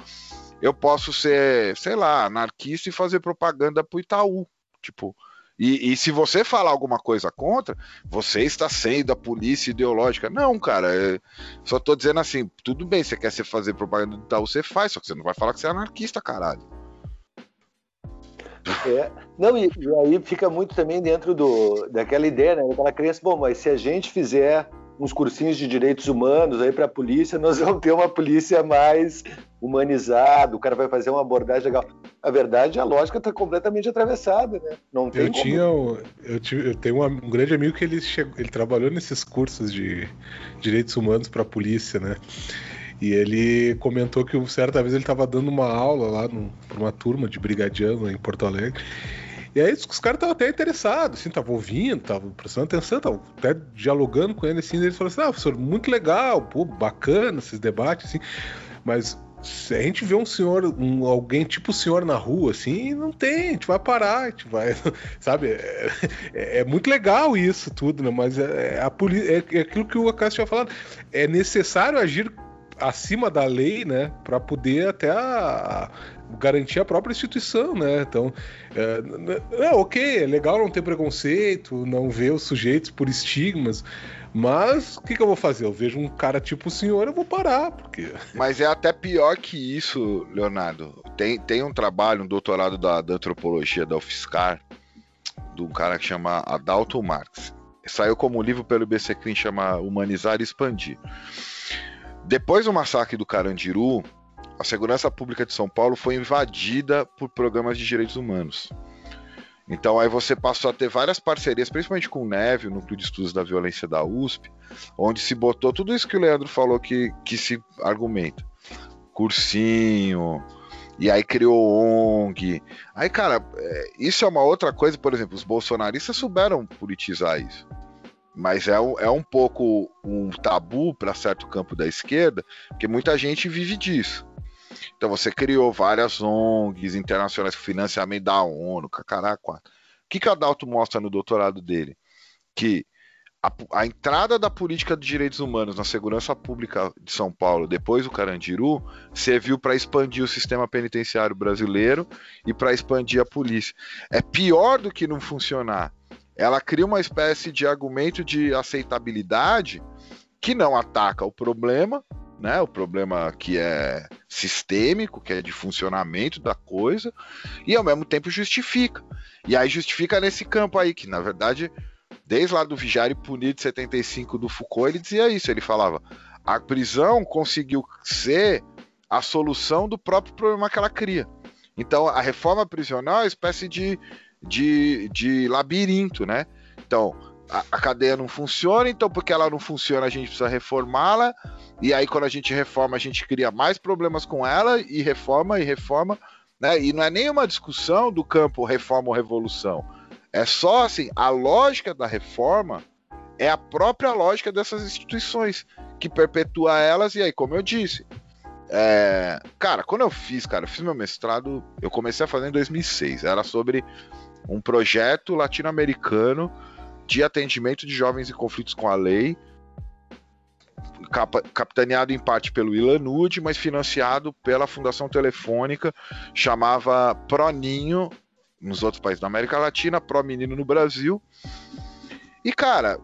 eu posso ser, sei lá, anarquista e fazer propaganda pro Itaú. Tipo, e, e, se você falar alguma coisa contra, você está sendo a polícia ideológica. Não, cara, é, só tô dizendo assim, tudo bem, você quer se fazer propaganda do Itaú, você faz, só que você não vai falar que você é anarquista, caralho.
É, não, e, e aí fica muito também dentro do, daquela ideia, né? Daquela crença, bom, mas se a gente fizer uns cursinhos de direitos humanos aí para a polícia, nós vamos ter uma polícia mais humanizada, o cara vai fazer uma abordagem legal. A verdade, a lógica está completamente atravessada, né? Não tem
eu como... tinha, eu, eu tenho um, um, grande amigo que ele chegou, ele trabalhou nesses cursos de direitos humanos para a polícia, né? E ele comentou que certa vez ele estava dando uma aula lá para uma turma de brigadiano em Porto Alegre. E aí os caras estavam até interessados, assim, estavam ouvindo, estavam prestando atenção, estavam até dialogando com ele, assim, e eles falaram assim, ah, professor, muito legal, pô, bacana esses debates, assim, mas a gente vê um senhor, um, alguém tipo o senhor na rua, assim, não tem, a gente vai parar, a gente vai, (laughs) sabe? É, é, é muito legal isso tudo, né? Mas é, é a é, é aquilo que o Acácio tinha falado, é necessário agir acima da lei, né, para poder até a, garantir a própria instituição, né? Então, é, é, ok, é legal não ter preconceito, não ver os sujeitos por estigmas, mas o que, que, eu vou fazer? Eu vejo um cara tipo o senhor, eu vou parar, porque. (laughs)
Mas é até pior que isso, Leonardo. Tem, tem um trabalho, um doutorado da, da antropologia da UFSCar, de um cara que chama Adalto Marx. Saiu como livro pelo IBC chama Humanizar e Expandir. Depois do massacre do Carandiru, a segurança pública de São Paulo foi invadida por programas de direitos humanos. Então aí você passou a ter várias parcerias, principalmente com o Neve, o Núcleo de Estudos da Violência da USP, onde se botou tudo isso que o Leandro falou que, que se argumenta. Cursinho, e aí criou ONG. Aí, cara, é, isso é uma outra coisa, por exemplo, os bolsonaristas souberam politizar isso. Mas é um, é um pouco um tabu para certo campo da esquerda, porque muita gente vive disso. Então você criou várias ONGs internacionais com financiamento da ONU, caraca. O que, que Adalto mostra no doutorado dele? Que a, a, entrada da política de direitos humanos na segurança pública de São Paulo depois do Carandiru serviu para expandir o sistema penitenciário brasileiro e para expandir a polícia. É pior do que não funcionar. Ela cria uma espécie de argumento de aceitabilidade que não ataca o problema, né? O problema que é sistêmico, que é de funcionamento da coisa, e ao mesmo tempo justifica. E aí justifica nesse campo aí, que na verdade, desde lá do Vigiar e Punir de 75 do Foucault, ele dizia isso, ele falava, a prisão conseguiu ser a solução do próprio problema que ela cria. Então, a reforma prisional é uma espécie de, de, de labirinto, né? Então, a, a, cadeia não funciona, então porque ela não funciona, a gente precisa reformá-la. E aí, quando a gente reforma, a gente cria mais problemas com ela, e reforma e reforma. Né? E não é nenhuma discussão do campo reforma ou revolução. É só assim, a lógica da reforma é a própria lógica dessas instituições, que perpetua elas, e aí, como eu disse. É... Cara, quando eu fiz, cara, eu fiz meu mestrado, eu comecei a fazer em 2006. Era sobre um projeto latino-americano de atendimento de jovens em conflitos com a lei, capitaneado em parte pelo Ilanude, mas financiado pela Fundação Telefônica, chamava Proninho nos outros países da América Latina, Pro Menino no Brasil. E cara,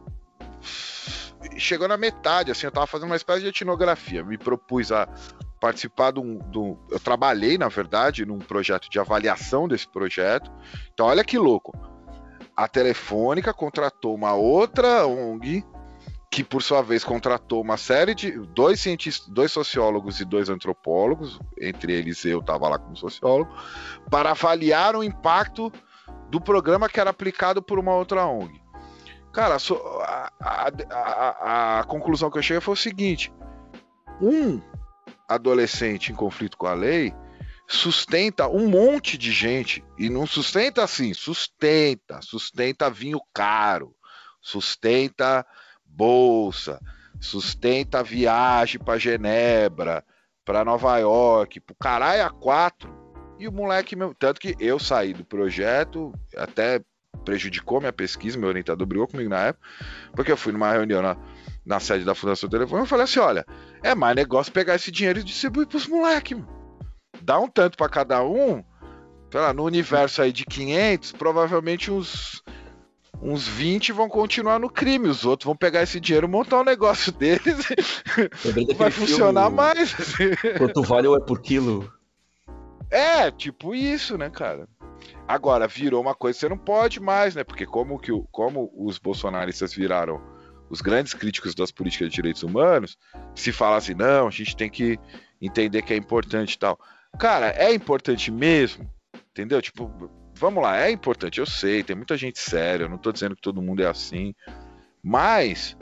chegou na metade, assim, eu tava fazendo uma espécie de etnografia, me propus a participar um, de um, Eu trabalhei, na verdade, num projeto de avaliação desse projeto. Então, olha que louco. A Telefônica contratou uma outra ONG, que por sua vez contratou uma série de. dois cientistas, dois sociólogos e dois antropólogos, entre eles eu estava lá como sociólogo, para avaliar o impacto do programa que era aplicado por uma outra ONG. Cara, a, a, a, a conclusão que eu cheguei foi o seguinte: um adolescente em conflito com a lei sustenta um monte de gente. E não sustenta assim, sustenta, sustenta vinho caro, sustenta bolsa, sustenta viagem para Genebra, para Nova York, pro caralho a quatro. E o moleque meu, tanto que eu saí do projeto, até prejudicou minha pesquisa, meu orientador brigou comigo na época, porque eu fui numa reunião na, na sede da Fundação Telefone, eu falei assim, olha, é mais negócio pegar esse dinheiro e distribuir pros moleques, Dá um tanto para cada um, sei lá, no universo aí de 500, provavelmente uns uns 20 vão continuar no crime, os outros vão pegar esse dinheiro, montar um negócio (laughs) deles e vai funcionar filme, mais.
Quanto vale ou é por quilo?
É, tipo isso, né, cara? Agora, virou uma coisa que você não pode mais, né? Porque como, que, como os bolsonaristas viraram os grandes críticos das políticas de direitos humanos, se fala assim, não, a gente tem que entender que é importante e tal. Cara, é importante mesmo, entendeu? Tipo, vamos lá, é importante, eu sei, tem muita gente séria, eu não tô dizendo que todo mundo é assim, mas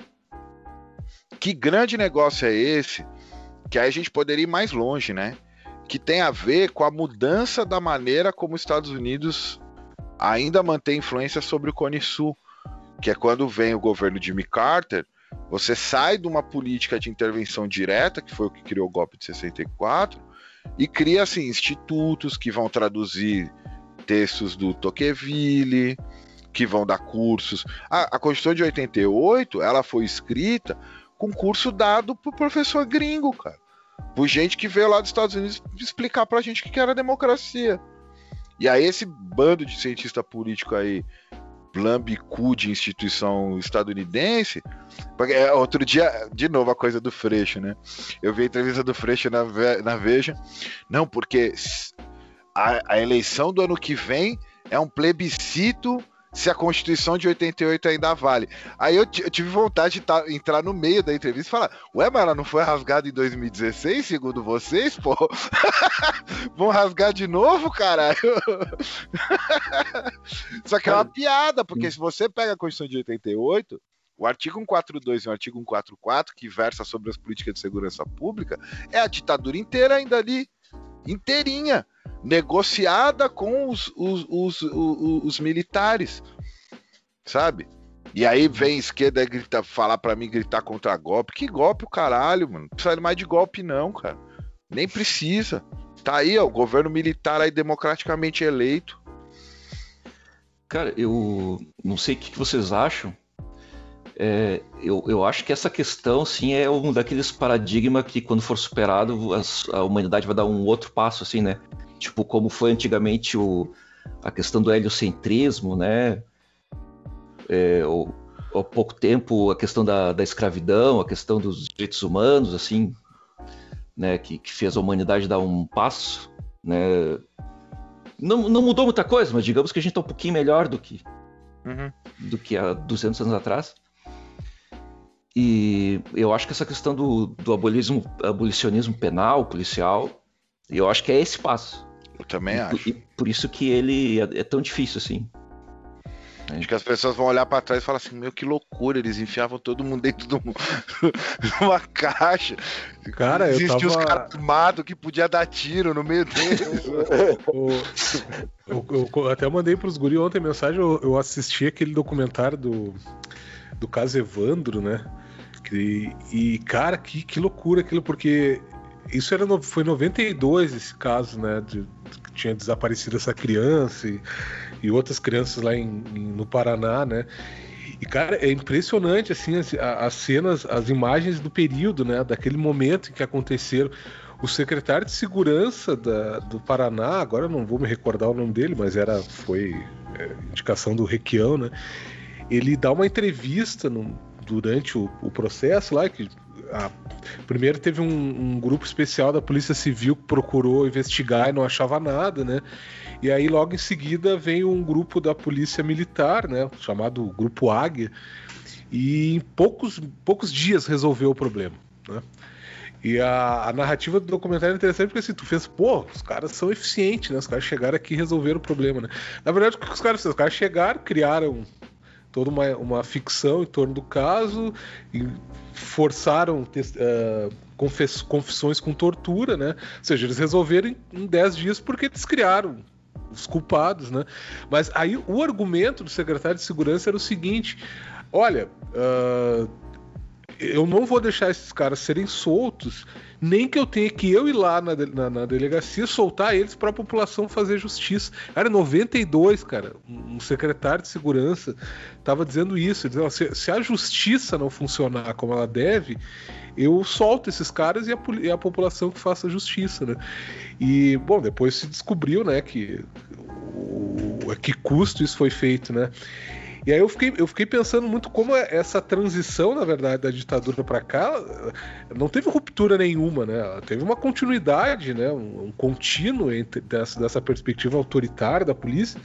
que grande negócio é esse que aí a gente poderia ir mais longe, né? Que tem a ver com a mudança da maneira como os Estados Unidos ainda mantém influência sobre o Cone Sul que é quando vem o governo Jimmy Carter, você sai de uma política de intervenção direta, que foi o que criou o golpe de 64, e cria assim institutos que vão traduzir textos do Tocqueville, que vão dar cursos. A, a Constituição de 88, ela foi escrita com curso dado por professor gringo, cara. Por gente que veio lá dos Estados Unidos explicar pra gente o que era democracia. E aí esse bando de cientista político aí lambicu de instituição estadunidense. Porque é, outro dia, de novo, a coisa do Freixo, né? Eu vi a entrevista do Freixo na, na Veja. Não, porque a, a eleição do ano que vem é um plebiscito se a Constituição de 88 ainda vale. Aí eu, eu tive vontade de tá, entrar no meio da entrevista e falar: Ué, mas ela não foi rasgada em 2016, segundo vocês, pô? (laughs) Vão rasgar de novo, caralho? (laughs) Só que é uma piada, porque se você pega a Constituição de 88, o artigo 142 e o artigo 144, que versa sobre as políticas de segurança pública, é a ditadura inteira ainda ali, inteirinha negociada com os, os, os, os, militares, sabe? E aí vem esquerda grita, falar para mim gritar contra golpe. Que golpe o caralho, mano? Não precisa mais de golpe, não, cara. Nem precisa. Tá aí, ó, o governo militar aí democraticamente eleito.
Cara, eu não sei o que vocês acham. É, eu, eu acho que essa questão, sim, é um daqueles paradigmas que, quando for superado, a, a humanidade vai dar um outro passo, assim, né? Tipo como foi antigamente o, a questão do heliocentrismo, né? É, o, há pouco tempo a questão da, da escravidão, a questão dos direitos humanos, assim, né? Que, que fez a humanidade dar um passo, né? Não, não mudou muita coisa, mas digamos que a gente está um pouquinho melhor do que uhum. do que há 200 anos atrás. E eu acho que essa questão do, do abolicionismo, abolicionismo penal, policial, eu acho que é esse passo.
Eu também e, acho.
E por isso que ele é, é tão difícil assim.
Acho que as pessoas vão olhar para trás e falar assim: Meu, que loucura, eles enfiavam todo mundo dentro de (laughs) uma caixa.
Cara, Existia
tava... os caras armados que podia dar tiro no meio deles. (laughs)
eu, eu, eu, até mandei pros guri ontem mensagem. Eu, eu, assisti aquele documentário do, do caso Evandro, né? Que, e, cara, que, que loucura aquilo, porque isso era foi em 92 esse caso, né? De, tinha desaparecido essa criança e, e outras crianças lá em, em, no Paraná, né? E, cara, é impressionante, assim, as, as, cenas, as imagens do período, né? Daquele momento em que aconteceram. O secretário de Segurança da, do Paraná, agora não vou me recordar o nome dele, mas era foi é, indicação do Requião, né? Ele dá uma entrevista num, durante o, o processo lá, que a, primeiro teve um, um, grupo especial da Polícia Civil que procurou investigar e não achava nada, né? E aí logo em seguida vem um grupo da Polícia Militar, né? Chamado Grupo Águia, e em poucos, poucos dias resolveu o problema, né? E a, a, narrativa do documentário é interessante porque assim, tu fez, pô, os caras são eficientes, né? Os caras chegaram aqui e resolveram o problema, né? Na verdade, o que os caras fizeram? Os caras chegaram, criaram toda uma, uma ficção em torno do caso e forçaram uh, confess, confissões com tortura, né? Ou seja, eles resolveram em 10 dias porque eles criaram os culpados, né? Mas aí o argumento do secretário de segurança era o seguinte: olha, uh, eu não vou deixar esses caras serem soltos, nem que eu tenha que eu ir lá na, na, na delegacia soltar eles para a população fazer justiça. Era 92, cara, um secretário de segurança estava dizendo isso, dizendo, se, se, a justiça não funcionar como ela deve, eu solto esses caras e a, e a população que faça justiça, né? E bom, depois se descobriu, né, que o, a que custo isso foi feito, né? E aí eu fiquei, eu fiquei pensando muito como é essa transição, na verdade, da ditadura para cá não teve ruptura nenhuma, né? Teve uma continuidade, né? Um, um contínuo entre, dessa, dessa perspectiva autoritária da polícia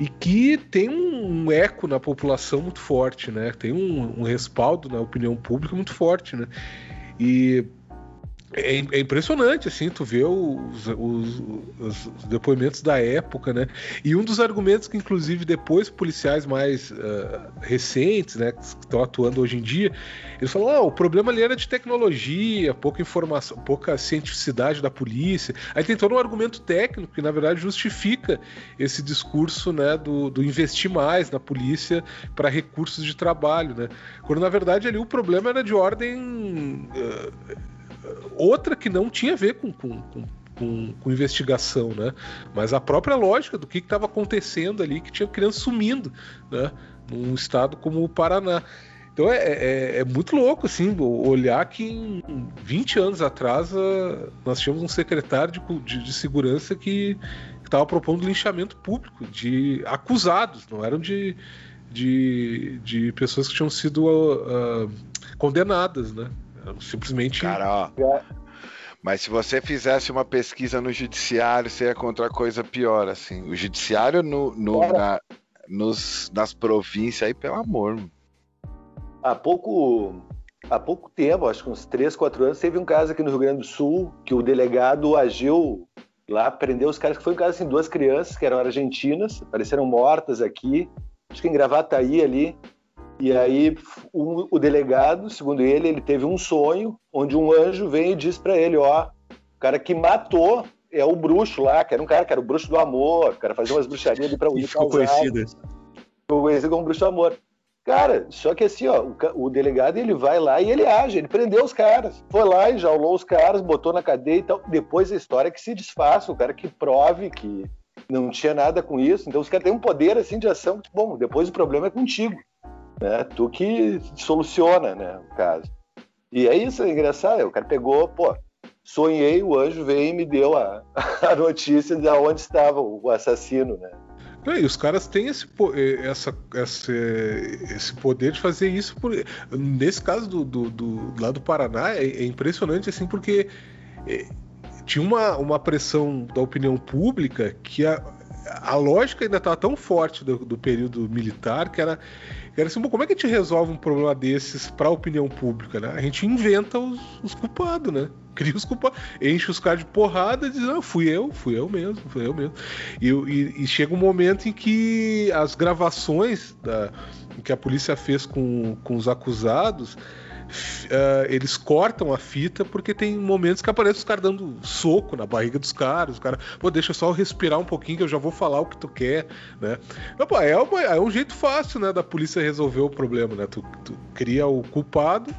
e que tem um, eco na população muito forte, né? Tem um, um, respaldo na opinião pública muito forte, né? E é, é, impressionante, assim, tu vê os, os, os, depoimentos da época, né? E um dos argumentos que, inclusive, depois policiais mais uh, recentes, né, que estão atuando hoje em dia, eles falam: oh, o problema ali era de tecnologia, pouca informação, pouca cientificidade da polícia. Aí tem todo um argumento técnico que, na verdade, justifica esse discurso, né, do, do investir mais na polícia para recursos de trabalho, né? Quando, na verdade, ali o problema era de ordem. Uh, outra que não tinha a ver com, com, com, com, investigação, né? Mas a própria lógica do que estava acontecendo ali, que tinha criança sumindo, né? Num estado como o Paraná. Então é, é, é, muito louco, assim, olhar que em 20 anos atrás nós tínhamos um secretário de, de, de segurança que estava propondo linchamento público de acusados, não eram de, de, de pessoas que tinham sido uh, condenadas, né? Simplesmente.
Cara, ó. Mas se você fizesse uma pesquisa no judiciário, você ia encontrar coisa pior, assim. O judiciário no, no na, nos, nas províncias aí, pelo amor.
Há pouco, há pouco tempo, acho que uns 3, 4 anos, teve um caso aqui no Rio Grande do Sul que o delegado agiu lá, prendeu os caras, que foi um caso assim, duas crianças que eram argentinas, apareceram mortas aqui, acho que em Gravataí ali, e aí o, o, delegado, segundo ele, ele teve um sonho onde um anjo vem e diz para ele, ó, o cara que matou é o bruxo lá, que era um cara que era o bruxo do amor, o cara fazia umas bruxarias ali para unir
ficou conhecido.
Ficou conhecido como bruxo do amor. Cara, só que assim, ó, o, o, delegado ele vai lá e ele age, ele prendeu os caras. Foi lá e jaulou os caras, botou na cadeia e tal. Depois a história é que se desfaça, o cara que prove que não tinha nada com isso. Então os caras têm um poder assim de ação. Bom, depois o problema é contigo né? Tu que soluciona, né, o caso. E é isso, é engraçado. O cara pegou, pô, sonhei, o anjo veio e me deu a, (laughs) a notícia de onde estava o assassino, né?
e os caras têm esse, essa, esse, esse poder de fazer isso. Por, nesse caso do, do, do lá do Paraná, é, é impressionante assim, porque é, tinha uma, uma pressão da opinião pública que a, a lógica ainda estava tão forte do, do, período militar que era era assim, como é que a gente resolve um problema desses para a opinião pública, né? A gente inventa os, os culpados, né? (laughs) Cria os culpados, enche os caras de porrada e diz, não, fui eu, fui eu mesmo, fui eu mesmo. E, e, e chega um momento em que as gravações da, que a polícia fez com, com os acusados uh, eles cortam a fita porque tem momentos que aparecem os caras dando soco na barriga dos caras. Os caras, pô, deixa só eu respirar um pouquinho que eu já vou falar o que tu quer, né? É, uma, é um jeito fácil, né, da polícia resolver o problema, né? Tu, tu cria o culpado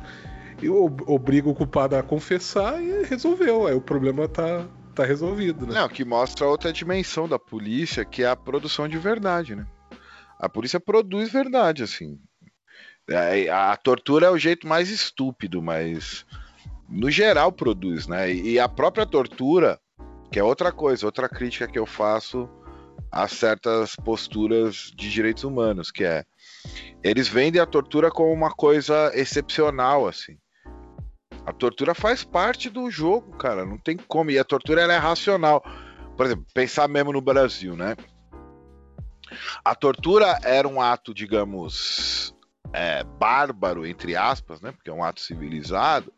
e obriga o culpado a confessar e resolveu. Aí o problema tá, tá resolvido, né?
Não, que mostra outra dimensão da polícia, que é a produção de verdade, né? A polícia produz verdade, assim. É, a, tortura é o jeito mais estúpido, mas no geral produz, né? E a própria tortura, que é outra coisa, outra crítica que eu faço a certas posturas de direitos humanos, que é eles vendem a tortura como uma coisa excepcional, assim. A tortura faz parte do jogo, cara, não tem como. E a tortura é racional. Por exemplo, pensar mesmo no Brasil, né? A tortura era um ato, digamos, é, bárbaro, entre aspas, né? Porque é um ato civilizado,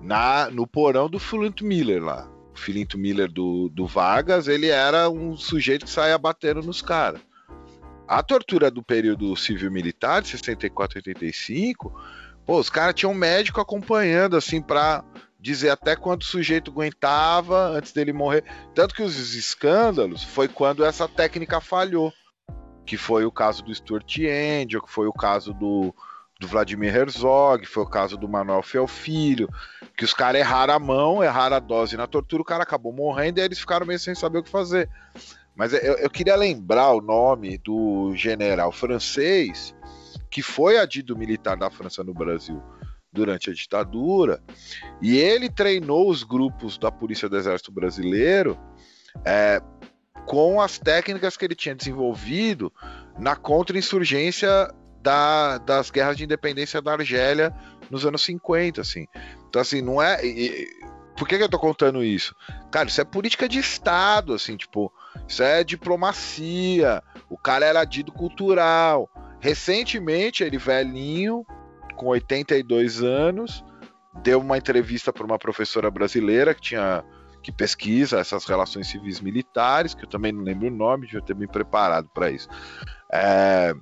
na, no porão do Filinto Miller lá. O Filinto Miller do, do Vargas, ele era um sujeito que saía batendo nos caras. A tortura do período civil-militar, de 64 a 85, pô, os caras tinham um médico acompanhando, assim, pra dizer até quanto o sujeito aguentava antes dele morrer. Tanto que os escândalos foi quando essa técnica falhou que foi o caso do Stuart Angel, que foi o caso do, do Vladimir Herzog, foi o caso do Manuel Felfilho, que os caras erraram a mão, erraram a dose na tortura, o cara acabou morrendo e eles ficaram meio sem saber o que fazer. Mas eu, eu queria lembrar o nome do general francês que foi adido militar da França no Brasil durante a ditadura, e ele treinou os grupos da Polícia do Exército Brasileiro é, com as técnicas que ele tinha desenvolvido na contra-insurgência da, das guerras de independência da Argélia nos anos 50, assim. Então, assim, não é... E, por que, que eu tô contando isso? Cara, isso é política de Estado, assim, tipo, isso é diplomacia, o cara era dito cultural. Recentemente, ele velhinho, com 82 anos, deu uma entrevista para uma professora brasileira que tinha que pesquisa essas relações civis militares, que eu também não lembro o nome, devia ter me preparado para isso. É...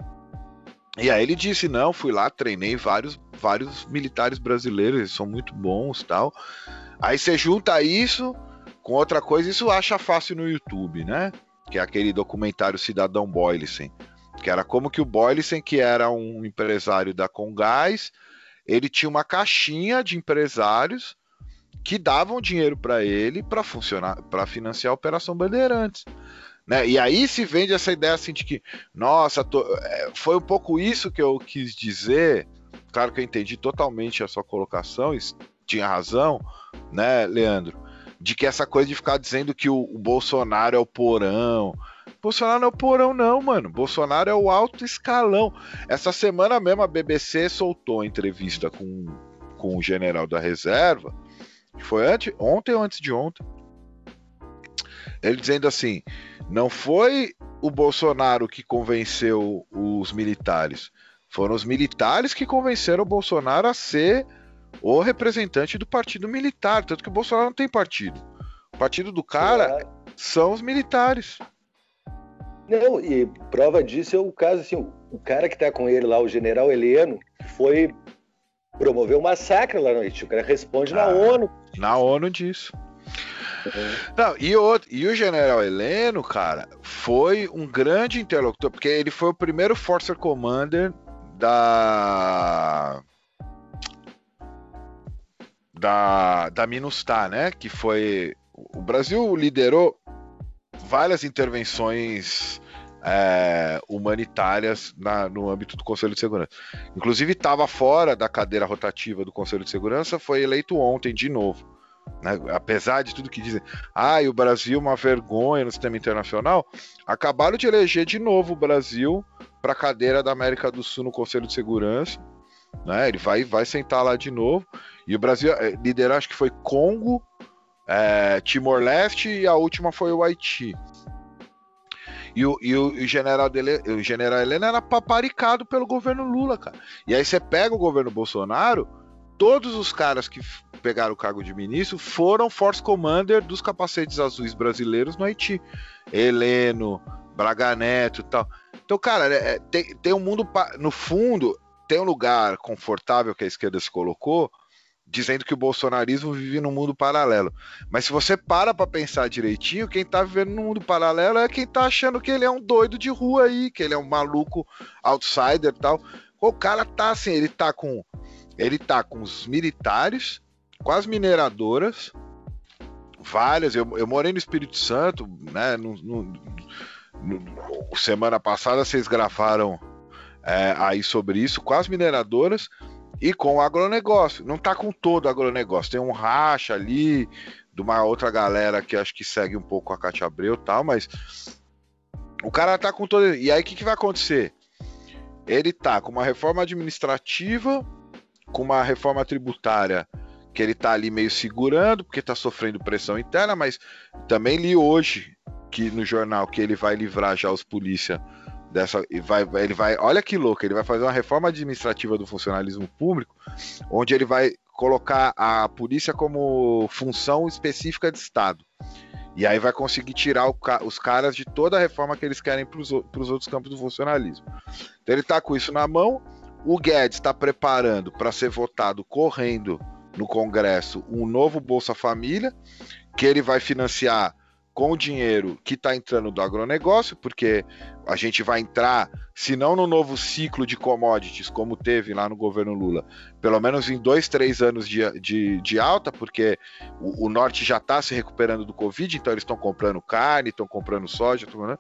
E aí ele disse: não, fui lá, treinei vários, vários militares brasileiros, eles são muito bons tal. Aí você junta isso com outra coisa, isso acha fácil no YouTube, né? Que é aquele documentário Cidadão Boylicen, que era como que o Boylicen, que era um empresário da Congás, ele tinha uma caixinha de empresários que davam dinheiro para ele para funcionar, para financiar a Operação Bandeirantes. Né? E aí se vende essa ideia assim de que, nossa, tô... É, foi um pouco isso que eu quis dizer. Claro que eu entendi totalmente a sua colocação, tinha razão, né, Leandro? De que essa coisa de ficar dizendo que o, o Bolsonaro é o porão. Bolsonaro não é o porão, não, mano. Bolsonaro é o alto escalão. Essa semana mesmo a BBC soltou entrevista com, com o general da reserva foi antes, ontem ou antes de ontem. Ele dizendo assim: não foi o Bolsonaro que convenceu os militares, foram os militares que convenceram o Bolsonaro a ser o representante do partido militar. Tanto que o Bolsonaro não tem partido. O partido do cara é. são os militares.
Não, e prova disso é o caso assim, o cara que tá com ele lá, o general Heleno, foi promover um massacre lá no Haiti. O cara responde ah, na ONU.
Na ONU disso. Uhum. Não, e, o, e o general Heleno, cara, foi um grande interlocutor, porque ele foi o primeiro Forcer Commander da. Da, da Minustah, né? Que foi. O Brasil liderou várias intervenções é, humanitárias na, no âmbito do Conselho de Segurança. Inclusive, estava fora da cadeira rotativa do Conselho de Segurança, foi eleito ontem de novo. Né? Apesar de tudo que dizem, ah, o Brasil uma vergonha no sistema internacional, acabaram de eleger de novo o Brasil para a cadeira da América do Sul no Conselho de Segurança. Né? Ele vai, vai sentar lá de novo. E o Brasil é, liderou, acho que foi Congo, é, Timor-Leste e a última foi o Haiti. E o, e o, e o general, dele, o general Helena era paparicado pelo governo Lula, cara. E aí você pega o governo Bolsonaro, todos os caras que pegaram o cargo de ministro foram Force Commander dos capacetes azuis brasileiros no Haiti. Heleno, Braga Neto e tal. Então, cara, é, tem, tem um mundo. No fundo, tem um lugar confortável que a esquerda se colocou, dizendo que o bolsonarismo vive num mundo paralelo. Mas se você para para pensar direitinho, quem tá vivendo num mundo paralelo é quem tá achando que ele é um doido de rua aí, que ele é um maluco outsider tal. O cara tá assim, ele tá com ele tá com os militares, com as mineradoras, várias. Eu, eu morei no Espírito Santo, né? No, no, no, semana passada vocês gravaram é, aí sobre isso, com as mineradoras e com o agronegócio. Não tá com todo o agronegócio. Tem um racha ali de uma outra galera que acho que segue um pouco a Cátia Abreu e tal, mas O cara tá com todo. E aí o que, que vai acontecer? Ele tá com uma reforma administrativa, com uma reforma tributária que ele tá ali meio segurando, porque tá sofrendo pressão interna, mas também li hoje que no jornal que ele vai livrar já os polícia dessa e vai ele vai olha que louco ele vai fazer uma reforma administrativa do funcionalismo público onde ele vai colocar a polícia como função específica de estado. E aí vai conseguir tirar os caras de toda a reforma que eles querem para os outros campos do funcionalismo. Então ele está com isso na mão o Guedes está preparando para ser votado correndo no Congresso um novo Bolsa Família que ele vai financiar com o dinheiro que está entrando do agronegócio, porque a gente vai entrar, se não no novo ciclo de commodities, como teve lá no governo Lula, pelo menos em dois, três anos de, de, de alta, porque o, o norte já está se recuperando do Covid, então eles estão comprando carne, estão comprando soja, tudo?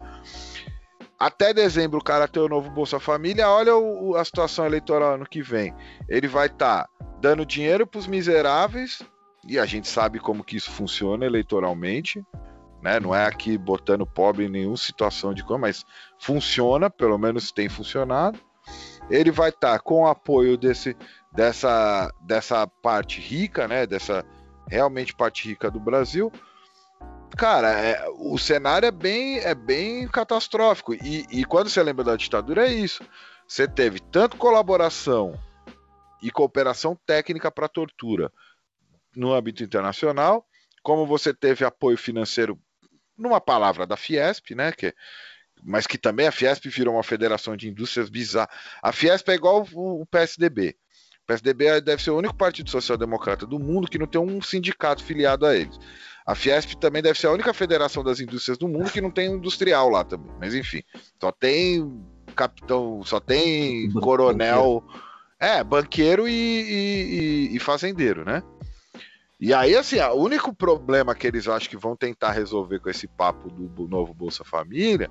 Até dezembro o cara ter o novo Bolsa Família, olha o, a situação eleitoral ano que vem. Ele vai estar tá dando dinheiro para os miseráveis, e a gente sabe como que isso funciona eleitoralmente, né? Não é aqui botando pobre em nenhuma situação de como, mas funciona, pelo menos tem funcionado. Ele vai estar tá com o apoio desse, dessa, dessa parte rica, né? Dessa realmente parte rica do Brasil. Cara, é, o cenário é bem, é bem catastrófico. E, e quando você lembra da ditadura, é isso. Você teve tanto colaboração e cooperação técnica para tortura no âmbito internacional, como você teve apoio financeiro numa palavra da Fiesp, né? Que, mas que também a Fiesp virou uma federação de indústrias bizarra. A Fiesp é igual o, PSDB. O PSDB deve ser o único partido social-democrata do mundo que não tem um sindicato filiado a eles. A Fiesp também deve ser a única federação das indústrias do mundo que não tem industrial lá também. Mas enfim, só tem capitão, só tem coronel, é, banqueiro e, e, e fazendeiro, né? E aí, assim, o único problema que eles acham que vão tentar resolver com esse papo do, novo Bolsa Família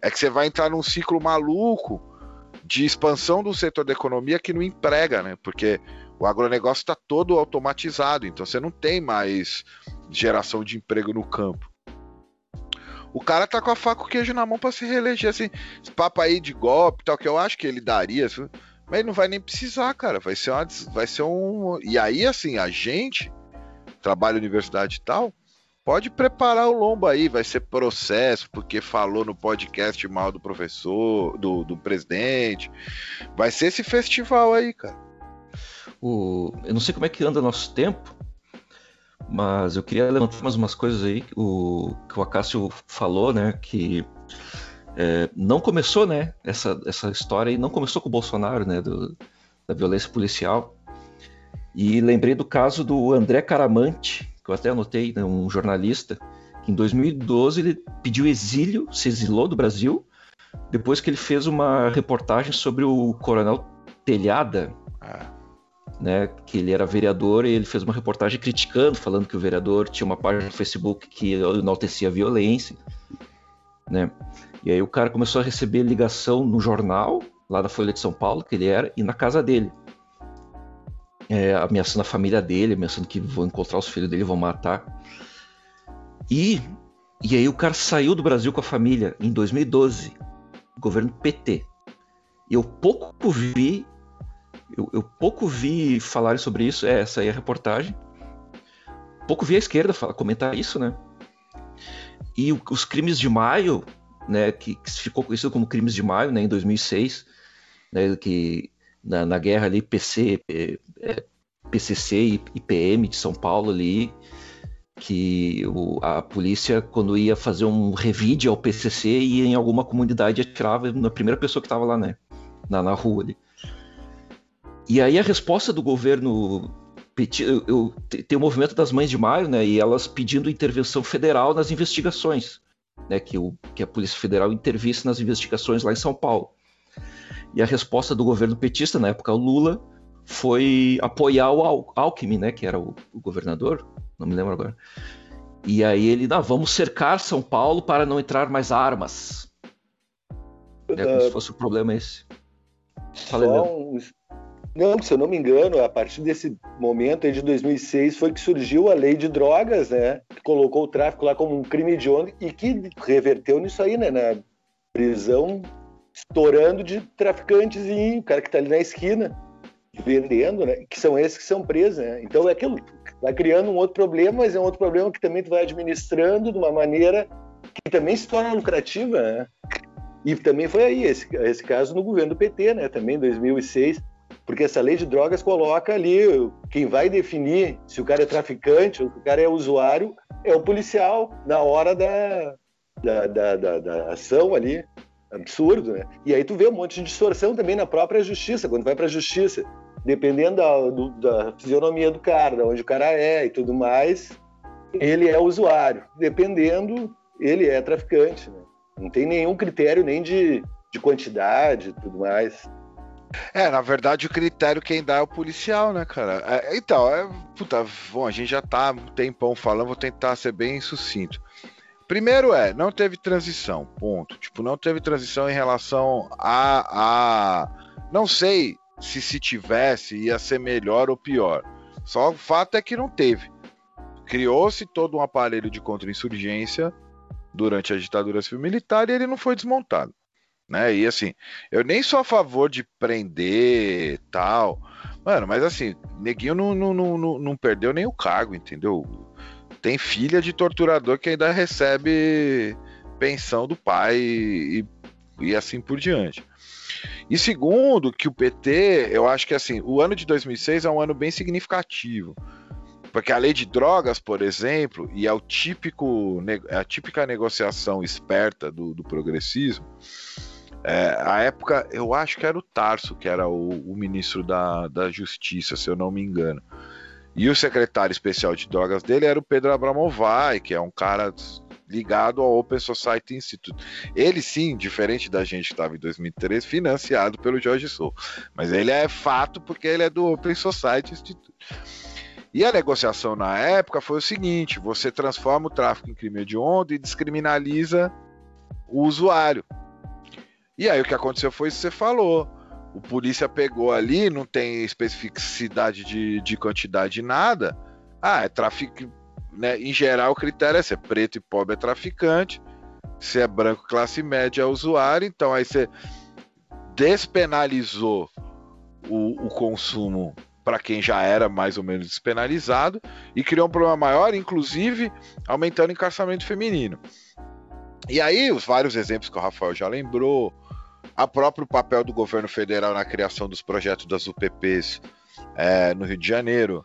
é que você vai entrar num ciclo maluco de expansão do setor da economia que não emprega, né? Porque o agronegócio está todo automatizado, então você não tem mais geração de emprego no campo. O cara tá com a faca e o queijo na mão para se reeleger, assim, esse papo aí de golpe tal, que eu acho que ele daria, assim, mas ele não vai nem precisar, cara, vai ser uma, vai ser um, e aí, assim, a gente trabalho universidade e tal, pode preparar o lombo aí, vai ser processo, porque falou no podcast mal do professor, do, do presidente. Vai ser esse festival aí, cara.
O, eu não sei como é que anda nosso tempo, mas eu queria levantar mais umas coisas aí o, que o Acácio falou, né? Que é, não começou, né? Essa, essa história aí não começou com o Bolsonaro, né? Do, da violência policial. E lembrei do caso do André Caramante, que eu até anotei, né, um jornalista, que em 2012 ele pediu exílio, se exilou do Brasil, depois que ele fez uma reportagem sobre o coronel Telhada, ah. né, que ele era vereador e ele fez uma reportagem criticando, falando que o vereador tinha uma página no Facebook que enaltecia a violência, né? E aí o cara começou a receber ligação no jornal, lá da Folha de São Paulo, que ele era, e na casa dele é, ameaçando a família dele, ameaçando que vão encontrar os filhos dele, vão matar. E, e aí o cara saiu do Brasil com a família em 2012, governo PT. E eu pouco vi, eu, eu pouco vi falarem sobre isso, é, essa aí é a reportagem. Pouco vi a esquerda falar, comentar isso, né? E o, os crimes de maio, né, que, que ficou conhecido como crimes de maio, né, em 2006, né, que na, na guerra ali PC, é, PCC e PM de São Paulo ali, que o, a polícia, quando ia fazer um revide ao PCC, ia em alguma comunidade atirava na primeira pessoa que estava lá, né? Na, na rua ali. E aí a resposta do governo eu, eu, tem o movimento das mães de maio, né? E elas pedindo intervenção federal nas investigações, né? Que, o, que a Polícia Federal intervisse nas investigações lá em São Paulo. E a resposta do governo petista, na época o Lula, foi apoiar o Al Alckmin, né, que era o, o, governador, não me lembro agora. E aí ele, não, vamos cercar São Paulo para não entrar mais armas. É como se fosse o problema esse.
Falei, um... Não, se eu não me engano, a partir desse momento aí de 2006 foi que surgiu a lei de drogas, né? Que colocou o tráfico lá como um crime de onda e que reverteu nisso aí, né? Na prisão estourando de traficantezinho, o cara que está ali na esquina vendendo, né? Que são esses que são presos, né? Então é aquilo, vai criando um outro problema, mas é um outro problema que também tu vai administrando de uma maneira que também se torna lucrativa, né? E também foi aí esse, esse caso no governo do PT, né? Também em 2006, porque essa lei de drogas coloca ali quem vai definir se o cara é traficante ou se o cara é usuário é o policial na hora da, da, da, da, da ação ali. Absurdo, né? E aí tu vê um monte de distorção também na própria justiça, quando vai para a justiça dependendo da, do, da fisionomia do cara, de onde o cara é e tudo mais, ele é usuário. Dependendo, ele é traficante. Né? Não tem nenhum critério nem de, de quantidade e tudo mais.
É, na verdade o critério quem dá é o policial, né, cara? É, então, é, puta, bom, a gente já tá um tempão falando, vou tentar ser bem sucinto. Primeiro é, não teve transição, ponto. Tipo, não teve transição em relação a, a não sei se se tivesse ia ser melhor ou pior. Só o fato é que não teve. Criou-se todo um aparelho de contra-insurgência durante a ditadura civil militar e ele não foi desmontado. Né? E assim, eu nem sou a favor de prender tal. Mano, mas assim, Neguinho não, não, não, não perdeu nem o cargo, entendeu? Tem filha de torturador que ainda recebe pensão do pai e, e assim por diante. E segundo, que o PT, eu acho que assim, o ano de 2006 é um ano bem significativo. Porque a lei de drogas, por exemplo, e é, o típico, é a típica negociação esperta do, do progressismo, é, a época, eu acho que era o Tarso, que era o, o, ministro da, da Justiça, se eu não me engano. E o secretário especial de drogas dele era o Pedro Abramovay, que é um cara ligado ao Open Society Institute. Ele sim, diferente da gente que estava em 2013, financiado pelo Jorge Souza. Mas ele é fato porque ele é do Open Society Institute. E a negociação na época foi o seguinte: você transforma o tráfico em crime hediondo e descriminaliza o usuário. E aí o que aconteceu foi isso que você falou. O polícia pegou ali, não tem especificidade de, de quantidade nada. Ah, é tráfico, né, em geral, o critério é ser preto e pobre é traficante, se é branco, classe média é usuário. Então, aí você despenalizou o, o consumo para quem já era mais ou menos despenalizado e criou um problema maior, inclusive aumentando o encarceramento feminino. E aí, os vários exemplos que o Rafael já lembrou, a próprio papel do governo federal na criação dos projetos das UPPs é, no Rio de Janeiro,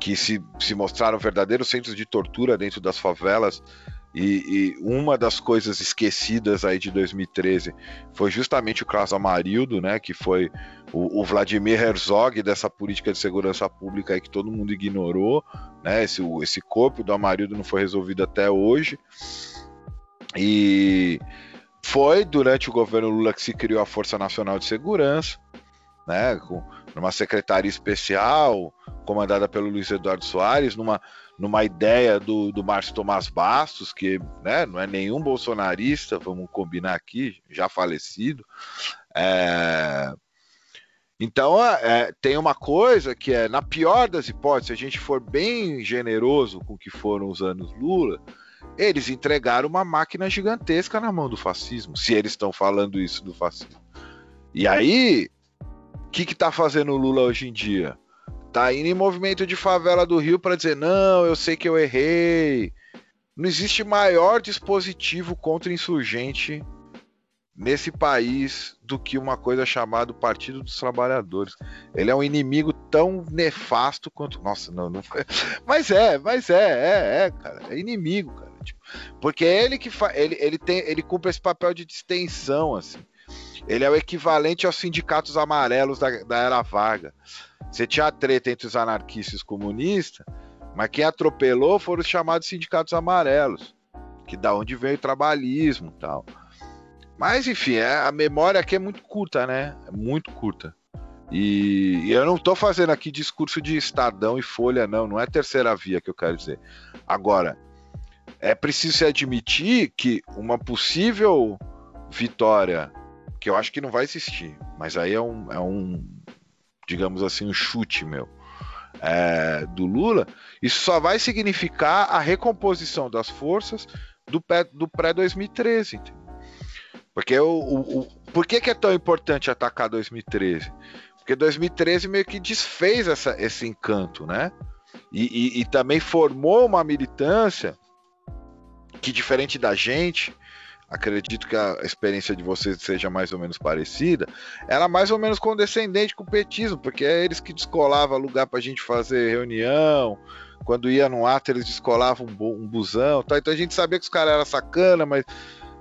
que se, se mostraram verdadeiros centros de tortura dentro das favelas. E, e, uma das coisas esquecidas aí de 2013 foi justamente o caso Amarildo, né, que foi o, o, Vladimir Herzog dessa política de segurança pública aí que todo mundo ignorou, né, esse, esse corpo do Amarildo não foi resolvido até hoje. E foi durante o governo Lula que se criou a Força Nacional de Segurança, né, com numa secretaria especial comandada pelo Luiz Eduardo Soares, numa, numa ideia do, do Márcio Tomás Bastos, que né, não é nenhum bolsonarista, vamos combinar aqui, já falecido. É... Então, é, tem uma coisa que é, na pior das hipóteses, se a gente for bem generoso com o que foram os anos Lula, eles entregaram uma máquina gigantesca na mão do fascismo, se eles estão falando isso do fascismo. E aí, o que está fazendo o Lula hoje em dia? Tá indo em movimento de favela do Rio para dizer: não, eu sei que eu errei. Não existe maior dispositivo contra insurgente nesse país do que uma coisa chamada Partido dos Trabalhadores. Ele é um inimigo tão nefasto quanto. Nossa, não, não foi. (laughs) Mas é, mas é, é, é, cara. É inimigo, cara. Tipo, porque é ele que fa... ele, ele, tem, ele cumpre esse papel de distensão, assim. Ele é o equivalente aos sindicatos amarelos da, da era vaga. Você tinha treta entre os anarquistas e comunistas, mas quem atropelou foram os chamados sindicatos amarelos, que da onde veio o trabalhismo tal. Mas enfim, é, a memória aqui é muito curta, né? É muito curta. E, e eu não estou fazendo aqui discurso de Estadão e Folha, não. Não é terceira via que eu quero dizer. Agora, é preciso se admitir que uma possível vitória que eu acho que não vai existir, mas aí é um, é um digamos assim, um chute meu. É, do Lula, isso só vai significar a recomposição das forças do, do pré-2013. Porque o, o, o por que, que é tão importante atacar 2013? Porque 2013 meio que desfez essa, esse encanto, né? E, e, e também formou uma militância que, diferente da gente, acredito que a experiência de vocês seja mais ou menos parecida, era mais ou menos condescendente com o petismo, porque é eles que descolavam lugar para a gente fazer reunião, quando ia no ato eles descolavam um, um busão, tá? então a gente sabia que os caras eram sacana, mas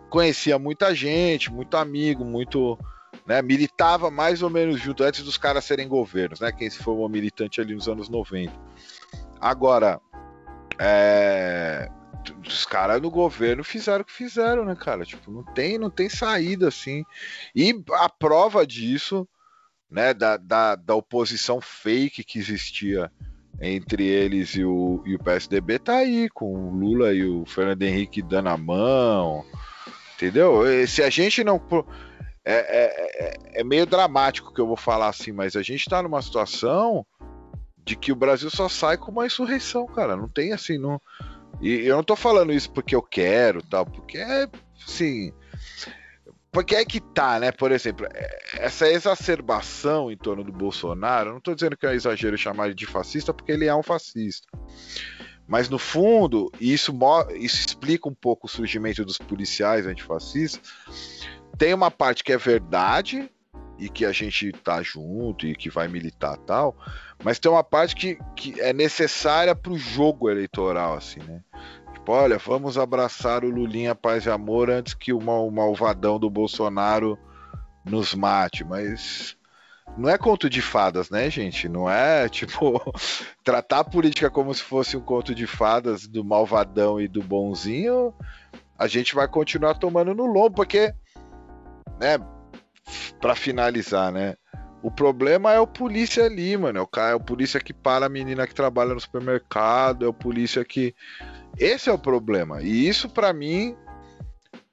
conhecia muita gente, muito amigo, muito né, militava mais ou menos junto antes dos caras serem governos, né? Quem se formou militante ali nos anos 90. Agora, é, os caras no governo fizeram o que fizeram, né, cara? Tipo, não tem, não tem saída assim. E a prova disso, né, da, da, da oposição fake que existia entre eles e o, e o PSDB tá aí, com o Lula e o Fernando Henrique dando a mão, entendeu? Se a gente não é, é, é, é, meio dramático que eu vou falar assim, mas a gente está numa situação de que o Brasil só sai com uma insurreição, cara. Não tem assim, não. E eu não tô falando isso porque eu quero, tal, porque é assim. Porque é que tá, né? Por exemplo, é, essa exacerbação em torno do Bolsonaro, não tô dizendo que é um exagero chamar ele de fascista, porque ele é um fascista. Mas no fundo, isso, isso explica um pouco o surgimento dos policiais antifascistas tem uma parte que é verdade e que a gente tá junto e que vai militar tal, mas tem uma parte que, que é necessária para o jogo eleitoral, assim, né? Tipo, olha, vamos abraçar o Lulinha Paz e Amor antes que o, mal, o malvadão do Bolsonaro nos mate, mas não é conto de fadas, né, gente? Não é (laughs) tipo tratar a política como se fosse um conto de fadas do malvadão e do bonzinho. A gente vai continuar tomando no lombo, porque né, para finalizar, né? O problema é o polícia ali, mano. É o cara, é o polícia que para a menina que trabalha no supermercado, é o polícia que. Esse é o problema. E isso, para mim,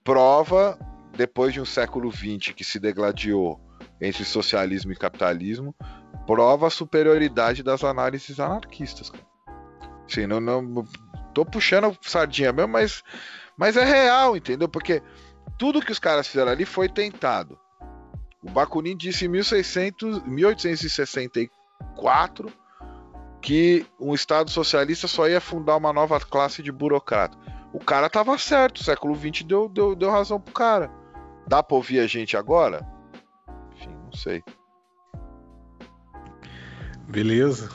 prova, depois de um século XX que se degladiou entre socialismo e capitalismo, prova a superioridade das análises anarquistas. Sim, não, não tô puxando sardinha mesmo, mas, mas é real, entendeu? Porque tudo que os caras fizeram ali foi tentado. O Bakunin disse em 1600, 1864 que um Estado socialista só ia fundar uma nova classe de burocrata. O cara tava certo, o século XX deu, deu, deu razão pro cara. Dá pra ouvir a gente agora? Enfim, não sei.
Beleza.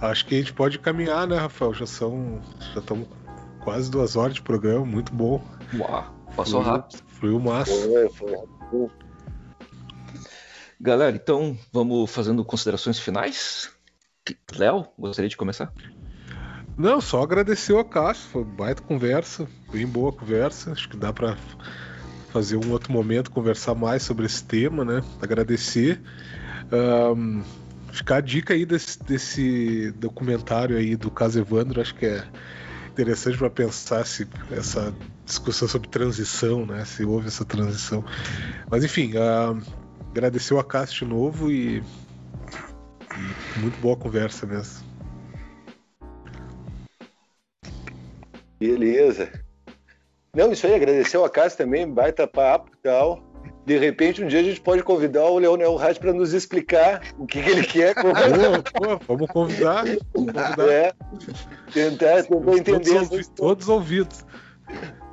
Acho que a gente pode caminhar, né, Rafael? Já são. Já estamos quase duas horas de programa, muito bom.
Uau, passou rápido.
Fluiu massa.
Foi, foi rápido.
Galera, então vamos fazendo considerações finais. Léo, gostaria de começar?
Não, só agradecer o Cássio, foi baita conversa, bem boa conversa. Acho que dá para fazer um outro momento, conversar mais sobre esse tema, né? Agradecer. Um, ficar a dica aí desse, desse documentário aí do caso Evandro, acho que é interessante para pensar se essa discussão sobre transição, né? Se houve essa transição. Mas enfim, uh, agradecer o Acast de novo e, e muito boa conversa mesmo.
Beleza. Não, isso aí, agradecer o Acácio também, baita papo e tal. De repente, um dia a gente pode convidar o Leonel Reis para nos explicar o que, que ele quer. (laughs)
Pô, pô, vamos convidar. Vamos convidar.
É, tentar, tentar entender.
Todos, todos ouvidos.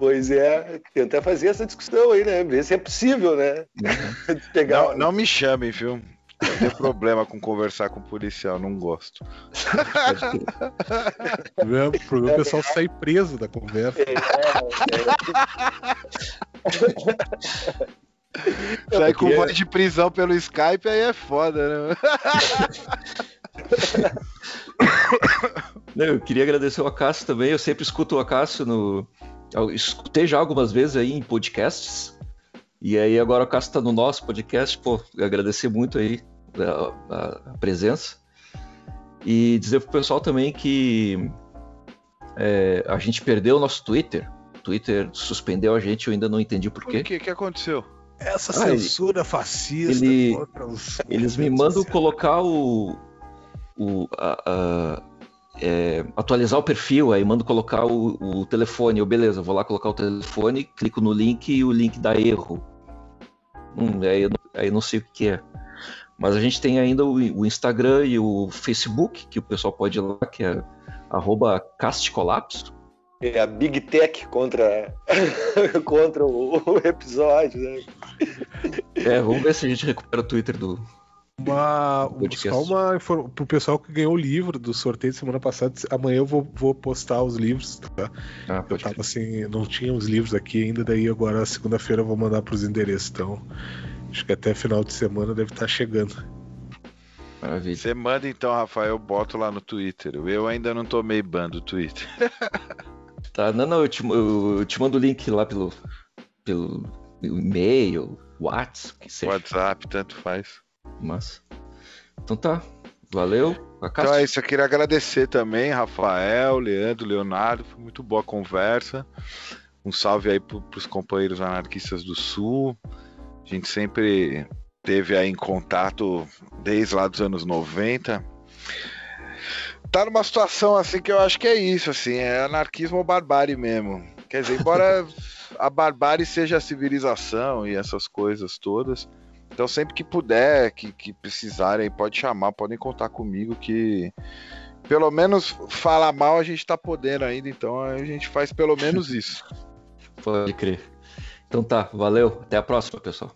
Pois é, tentar fazer essa discussão aí, né? Ver se é possível, né? (laughs)
Pegar... Não, não me chamem, viu? Eu tenho problema com conversar com policial, não gosto.
O problema é o pessoal sair preso da conversa. É,
é, Sair com voz de prisão pelo Skype aí é foda, né? (laughs)
eu queria agradecer o Acácio também. Eu sempre escuto o Acácio no. Eu escutei já algumas vezes aí em podcasts. E aí agora o Acácio está no nosso podcast. Pô, agradecer muito aí a, a, a presença. E dizer pro pessoal também que é, a gente perdeu o nosso Twitter. O Twitter suspendeu a gente, eu ainda não entendi por quê.
O que, que aconteceu?
Essa ah, censura ele, fascista
ele, os... Eles me mandam colocar o. o a, a, é, atualizar o perfil, aí mando colocar o, o telefone. Eu, beleza, vou lá colocar o telefone, clico no link e o link dá erro. Hum, aí, aí não sei o que é. Mas a gente tem ainda o, o, Instagram e o Facebook, que o pessoal pode ir lá, que é arroba castcolapso.
É a Big Tech contra, (laughs) contra o, o, episódio, né?
É, vamos ver se a gente recupera o Twitter do.
Uma, só uma pro pessoal que ganhou o livro do sorteio de semana passada. Amanhã eu vou, vou postar os livros, tá? Ah, eu tava assim, não tinha os livros aqui ainda, daí agora segunda-feira eu vou mandar pros endereços. Então, Acho que até final de semana deve estar chegando.
Maravilha. Você manda então, Rafael, eu boto lá no Twitter. Eu ainda não tomei ban do Twitter. (laughs)
tá, não, não, eu te, eu te mando o link lá pelo, pelo e-mail, WhatsApp, que seja.
WhatsApp, tanto faz.
Mas. Então tá. Valeu.
Então é isso, eu queria agradecer também, Rafael, Leandro, Leonardo. Foi muito boa a conversa. Um salve aí para os companheiros anarquistas do Sul. A gente sempre teve aí em contato desde lá dos anos 90. Tá numa situação assim que eu acho que é isso, assim, é anarquismo ou barbárie mesmo. Quer dizer, embora (laughs) a barbárie seja a civilização e essas coisas todas, então sempre que puder, que, que precisarem, pode chamar, podem contar comigo que pelo menos falar mal a gente tá podendo ainda, então a gente faz pelo menos isso.
Pode crer. Então tá, valeu, até a próxima, pessoal.